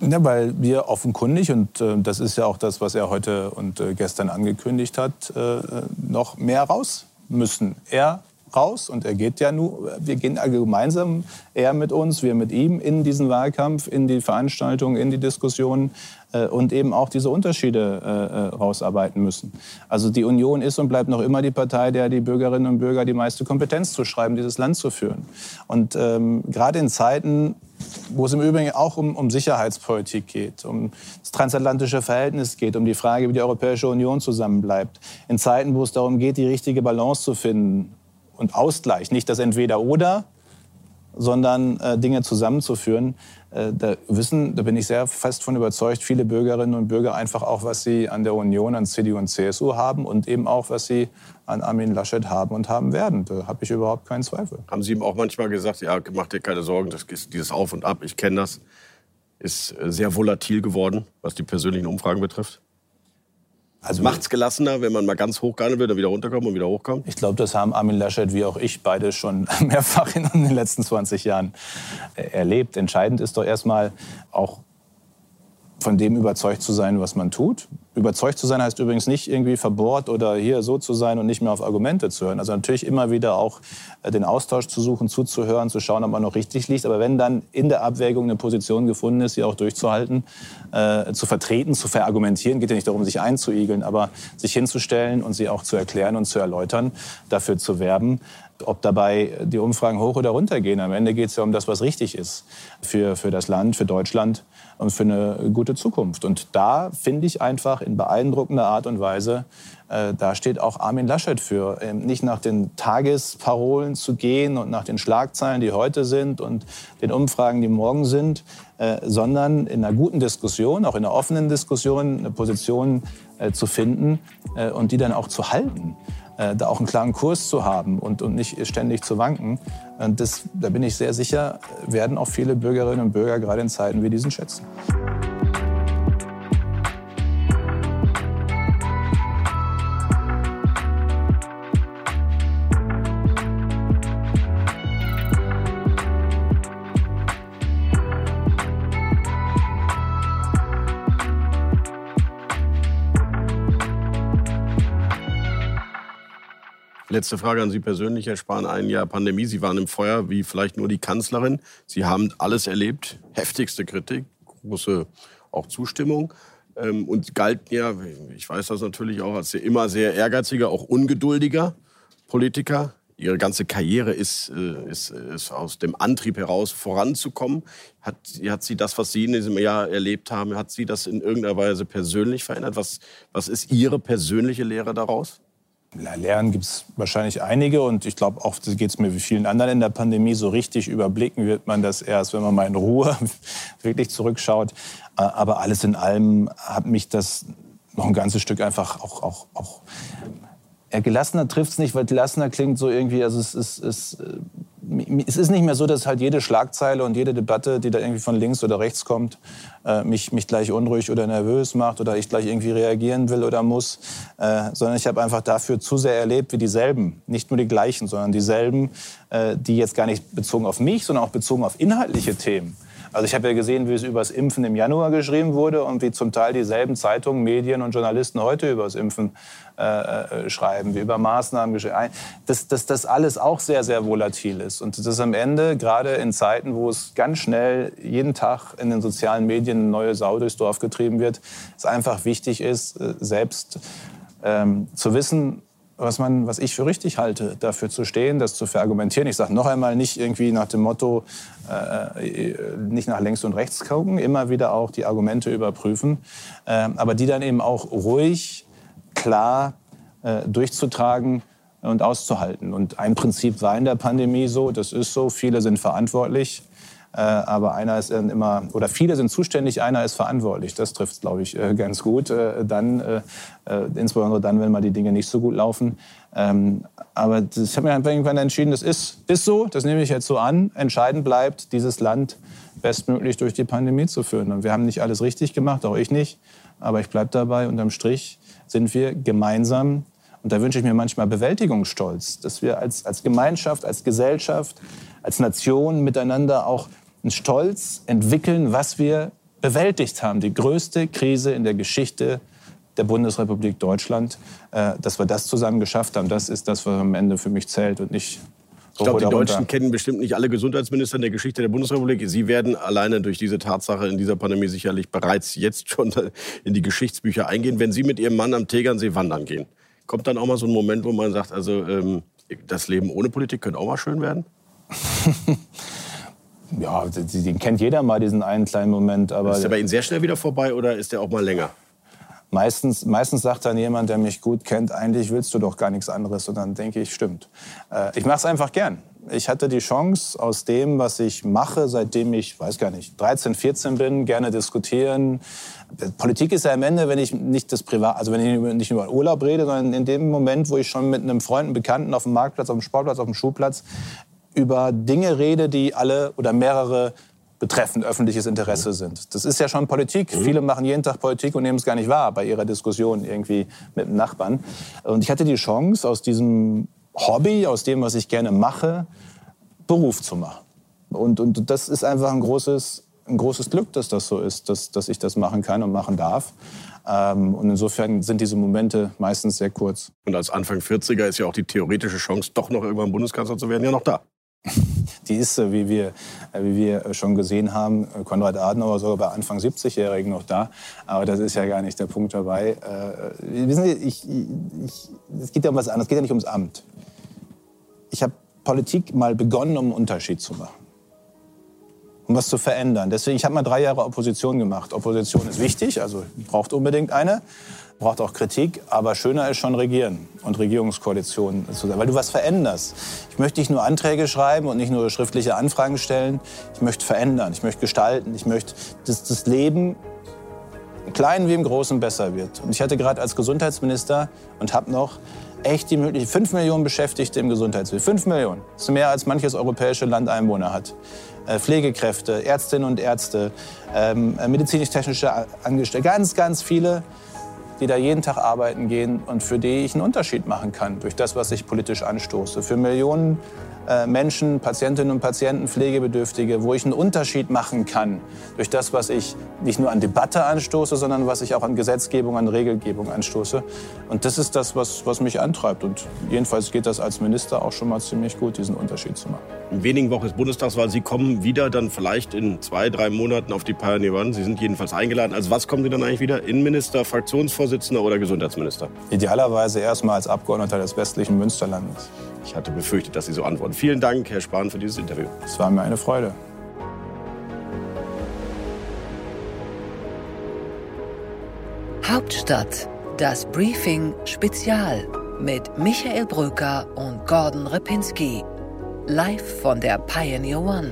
Ja, weil wir offenkundig, und äh, das ist ja auch das, was er heute und äh, gestern angekündigt hat, äh, noch mehr raus müssen. Er raus und er geht ja nur, wir gehen gemeinsam, er mit uns, wir mit ihm in diesen Wahlkampf, in die Veranstaltungen, in die Diskussionen und eben auch diese Unterschiede äh, äh, rausarbeiten müssen. Also die Union ist und bleibt noch immer die Partei, der die Bürgerinnen und Bürger die meiste Kompetenz zuschreiben, dieses Land zu führen. Und ähm, gerade in Zeiten, wo es im Übrigen auch um, um, Sicherheitspolitik geht, um das transatlantische Verhältnis geht, um die Frage, wie die Europäische Union zusammenbleibt. In Zeiten, wo es darum geht, die richtige Balance zu finden und Ausgleich, nicht das Entweder-Oder, sondern äh, Dinge zusammenzuführen. Äh, da wissen, da bin ich sehr fest von überzeugt, viele Bürgerinnen und Bürger einfach auch, was sie an der Union, an CDU und CSU haben und eben auch, was sie an Armin Laschet haben und haben werden. Da habe ich überhaupt keinen Zweifel. Haben Sie ihm auch manchmal gesagt, ja, mach dir keine Sorgen, das dieses Auf und Ab, ich kenne das, ist äh, sehr volatil geworden, was die persönlichen Umfragen betrifft? Also macht es gelassener, wenn man mal ganz hoch gehandelt wird, dann wieder runterkommt und wieder hochkommt? Ich glaube, das haben Armin Laschet wie auch ich beide schon mehrfach in den letzten 20 Jahren äh, erlebt. Entscheidend ist doch erstmal auch von dem überzeugt zu sein, was man tut. Überzeugt zu sein heißt übrigens nicht irgendwie verbohrt oder hier so zu sein und nicht mehr auf Argumente zu hören. Also natürlich immer wieder auch äh, den Austausch zu suchen, zuzuhören, zu schauen, ob man noch richtig liegt. Aber wenn dann in der Abwägung eine Position gefunden ist, sie auch durchzuhalten, äh, zu vertreten, zu verargumentieren, geht ja nicht darum, sich einzuigeln, aber sich hinzustellen und sie auch zu erklären und zu erläutern, dafür zu werben, ob dabei die Umfragen hoch oder runter gehen. Am Ende geht es ja um das, was richtig ist für, für das Land, für Deutschland und für eine gute Zukunft. Und da finde ich einfach in beeindruckender Art und Weise, äh, da steht auch Armin Laschet für, ähm, nicht nach den Tagesparolen zu gehen und nach den Schlagzeilen, die heute sind und den Umfragen, die morgen sind, äh, sondern in einer guten Diskussion, auch in einer offenen Diskussion, eine Position äh, zu finden äh, und die dann auch zu halten äh, da auch einen klaren Kurs zu haben und, und nicht ständig zu wanken. Das, da bin ich sehr sicher, werden auch viele Bürgerinnen und Bürger gerade in Zeiten wie diesen schätzen. Letzte Frage an Sie persönlich, Herr Spahn. Ein Jahr Pandemie. Sie waren im Feuer wie vielleicht nur die Kanzlerin. Sie haben alles erlebt. Heftigste Kritik, große auch Zustimmung. Ähm, und galten ja, ich weiß das natürlich auch, als immer sehr ehrgeiziger, auch ungeduldiger Politiker. Ihre ganze Karriere ist, äh, ist, ist aus dem Antrieb heraus voranzukommen. Hat, hat sie das, was Sie in diesem Jahr erlebt haben, hat sie das in irgendeiner Weise persönlich verändert? Was, was ist Ihre persönliche Lehre daraus? Lernen gibt es wahrscheinlich einige und ich glaube auch, geht es mir wie vielen anderen in der Pandemie, so richtig überblicken wird man das erst, wenn man mal in Ruhe wirklich zurückschaut. Äh, aber alles in allem hat mich das noch ein ganzes Stück einfach auch, auch, auch ja, gelassener trifft es nicht, weil gelassener klingt so irgendwie, also es ist, es, äh, es ist nicht mehr so, dass halt jede Schlagzeile und jede Debatte, die da irgendwie von links oder rechts kommt, äh, mich, mich gleich unruhig oder nervös macht oder ich gleich irgendwie reagieren will oder muss, äh, sondern ich habe einfach dafür zu sehr erlebt, wie dieselben, nicht nur die gleichen, sondern dieselben, äh, die jetzt gar nicht bezogen auf mich, sondern auch bezogen auf inhaltliche Themen, also ich habe ja gesehen, wie es über das Impfen im Januar geschrieben wurde und wie zum Teil dieselben Zeitungen, Medien und Journalisten heute über das Impfen äh, äh, schreiben, wie über Maßnahmen geschrieben. Dass, dass das alles auch sehr, sehr volatil ist. Und dass am Ende, gerade in Zeiten, wo es ganz schnell jeden Tag in den sozialen Medien eine neue Sau durchs Dorf getrieben wird, es einfach wichtig ist, äh, selbst ähm, zu wissen, was, man, was ich für richtig halte, dafür zu stehen, das zu verargumentieren. Ich sage noch einmal nicht irgendwie nach dem Motto, äh, nicht nach links und rechts gucken, immer wieder auch die Argumente überprüfen, äh, aber die dann eben auch ruhig, klar äh, durchzutragen und auszuhalten. Und ein Prinzip war in der Pandemie so, das ist so, viele sind verantwortlich. Äh, aber einer ist dann immer, oder viele sind zuständig, einer ist verantwortlich. Das trifft, glaube ich, äh, ganz gut. Äh, dann, insbesondere dann, wenn mal die Dinge nicht so gut laufen. Ähm, aber ich habe mir irgendwann entschieden, das ist, ist so, das nehme ich jetzt so an. Entscheidend bleibt, dieses Land bestmöglich durch die Pandemie zu führen. Und wir haben nicht alles richtig gemacht, auch ich nicht. Aber ich bleibe dabei, unterm Strich sind wir gemeinsam und da wünsche ich mir manchmal Bewältigungsstolz, dass wir als, als Gemeinschaft, als Gesellschaft, als Nation miteinander auch einen Stolz entwickeln, was wir bewältigt haben. Die größte Krise in der Geschichte der Bundesrepublik Deutschland, äh, dass wir das zusammen geschafft haben, das ist das, was am Ende für mich zählt und nicht ich glaube, die Deutschen kennen bestimmt nicht alle Gesundheitsminister in der Geschichte der Bundesrepublik. Sie werden alleine durch diese Tatsache in dieser Pandemie sicherlich bereits jetzt schon in die Geschichtsbücher eingehen. Wenn Sie mit Ihrem Mann am Tegernsee wandern gehen, kommt dann auch mal so ein Moment, wo man sagt, also ähm, das Leben ohne Politik könnte auch mal schön werden? Ja, den kennt jeder mal, diesen einen kleinen Moment. Aber ist der bei Ihnen sehr schnell wieder vorbei oder ist der auch mal länger? Meistens, meistens sagt dann jemand, der mich gut kennt, eigentlich willst du doch gar nichts anderes. Und dann denke ich, stimmt. Äh, ich mache es einfach gern. Ich hatte die Chance, aus dem, was ich mache, seitdem ich, weiß gar nicht, 13, 14 bin, gerne diskutieren. Politik ist ja am Ende, wenn ich nicht das Privat, also wenn ich nicht über Urlaub rede, sondern in dem Moment, wo ich schon mit einem Freund, einem Bekannten auf dem Marktplatz, auf dem Sportplatz, auf dem Schulplatz über Dinge rede, die alle oder mehrere betreffend öffentliches Interesse mhm. sind. Das ist ja schon Politik. Mhm. Viele machen jeden Tag Politik und nehmen es gar nicht wahr bei ihrer Diskussion irgendwie mit dem Nachbarn. Und ich hatte die Chance, aus diesem Hobby, aus dem, was ich gerne mache, Beruf zu machen. Und, und das ist einfach ein großes ein großes Glück, dass das so ist, dass, dass ich das machen kann und machen darf. Ähm, und insofern sind diese Momente meistens sehr kurz. Und als Anfang 40er ist ja auch die theoretische Chance, doch noch irgendwann Bundeskanzler zu werden, ja noch da. Die ist, äh, wie wir, äh, wie wir schon gesehen haben, äh, Konrad Adenauer sogar bei Anfang 70-Jährigen noch da. Aber das ist ja gar nicht der Punkt dabei. wissen Sie, ich, ich, es geht ja um was anderes. Es geht ja nicht ums Amt. Ich habe Politik mal begonnen, um einen Unterschied zu machen um was zu verändern. Deswegen, ich habe mal drei Jahre Opposition gemacht. Opposition ist wichtig, also braucht unbedingt eine, braucht auch Kritik, aber schöner ist schon regieren und Regierungskoalitionen zu sein, weil du was veränderst. Ich möchte nicht nur Anträge schreiben und nicht nur schriftliche Anfragen stellen. Ich möchte verändern, ich möchte gestalten, ich möchte, dass das Leben im Kleinen wie im Großen besser wird. Und ich hatte gerade als Gesundheitsminister und habe noch echt die Möglichkeit, fünf Millionen Beschäftigte im Gesundheitswesen. Fünf Millionen. Das ist mehr, als manches europäische Land Einwohner hat. Äh, Pflegekräfte, Ärztinnen und Ärzte, ähm, äh, medizinisch-technische Angestellte, ganz, ganz viele, die da jeden Tag arbeiten gehen und für die ich einen Unterschied machen kann durch das, was ich politisch anstoße. Für Millionen Menschen, Patientinnen und Patienten, Pflegebedürftige, wo ich einen Unterschied machen kann durch das, was ich nicht nur an Debatte anstoße, sondern was ich auch an Gesetzgebung, an Regelgebung anstoße. Und das ist das, was, was mich antreibt. Und jedenfalls geht das als Minister auch schon mal ziemlich gut, diesen Unterschied zu machen. In wenigen Wochen ist Bundestagswahl. Sie kommen wieder dann vielleicht in zwei, drei Monaten auf die Pioneer One. Sie sind jedenfalls eingeladen. Also was kommen Sie dann eigentlich wieder? Innenminister, Fraktionsvorsitzender oder Gesundheitsminister? Idealerweise erstmal als Abgeordneter des westlichen Münsterlandes. Ich hatte befürchtet, dass Sie so antworten. Vielen Dank, Herr Spahn, für dieses Interview. Es war mir eine Freude. Hauptstadt, das Briefing Spezial mit Michael Bröker und Gordon Repinski. Live von der Pioneer One.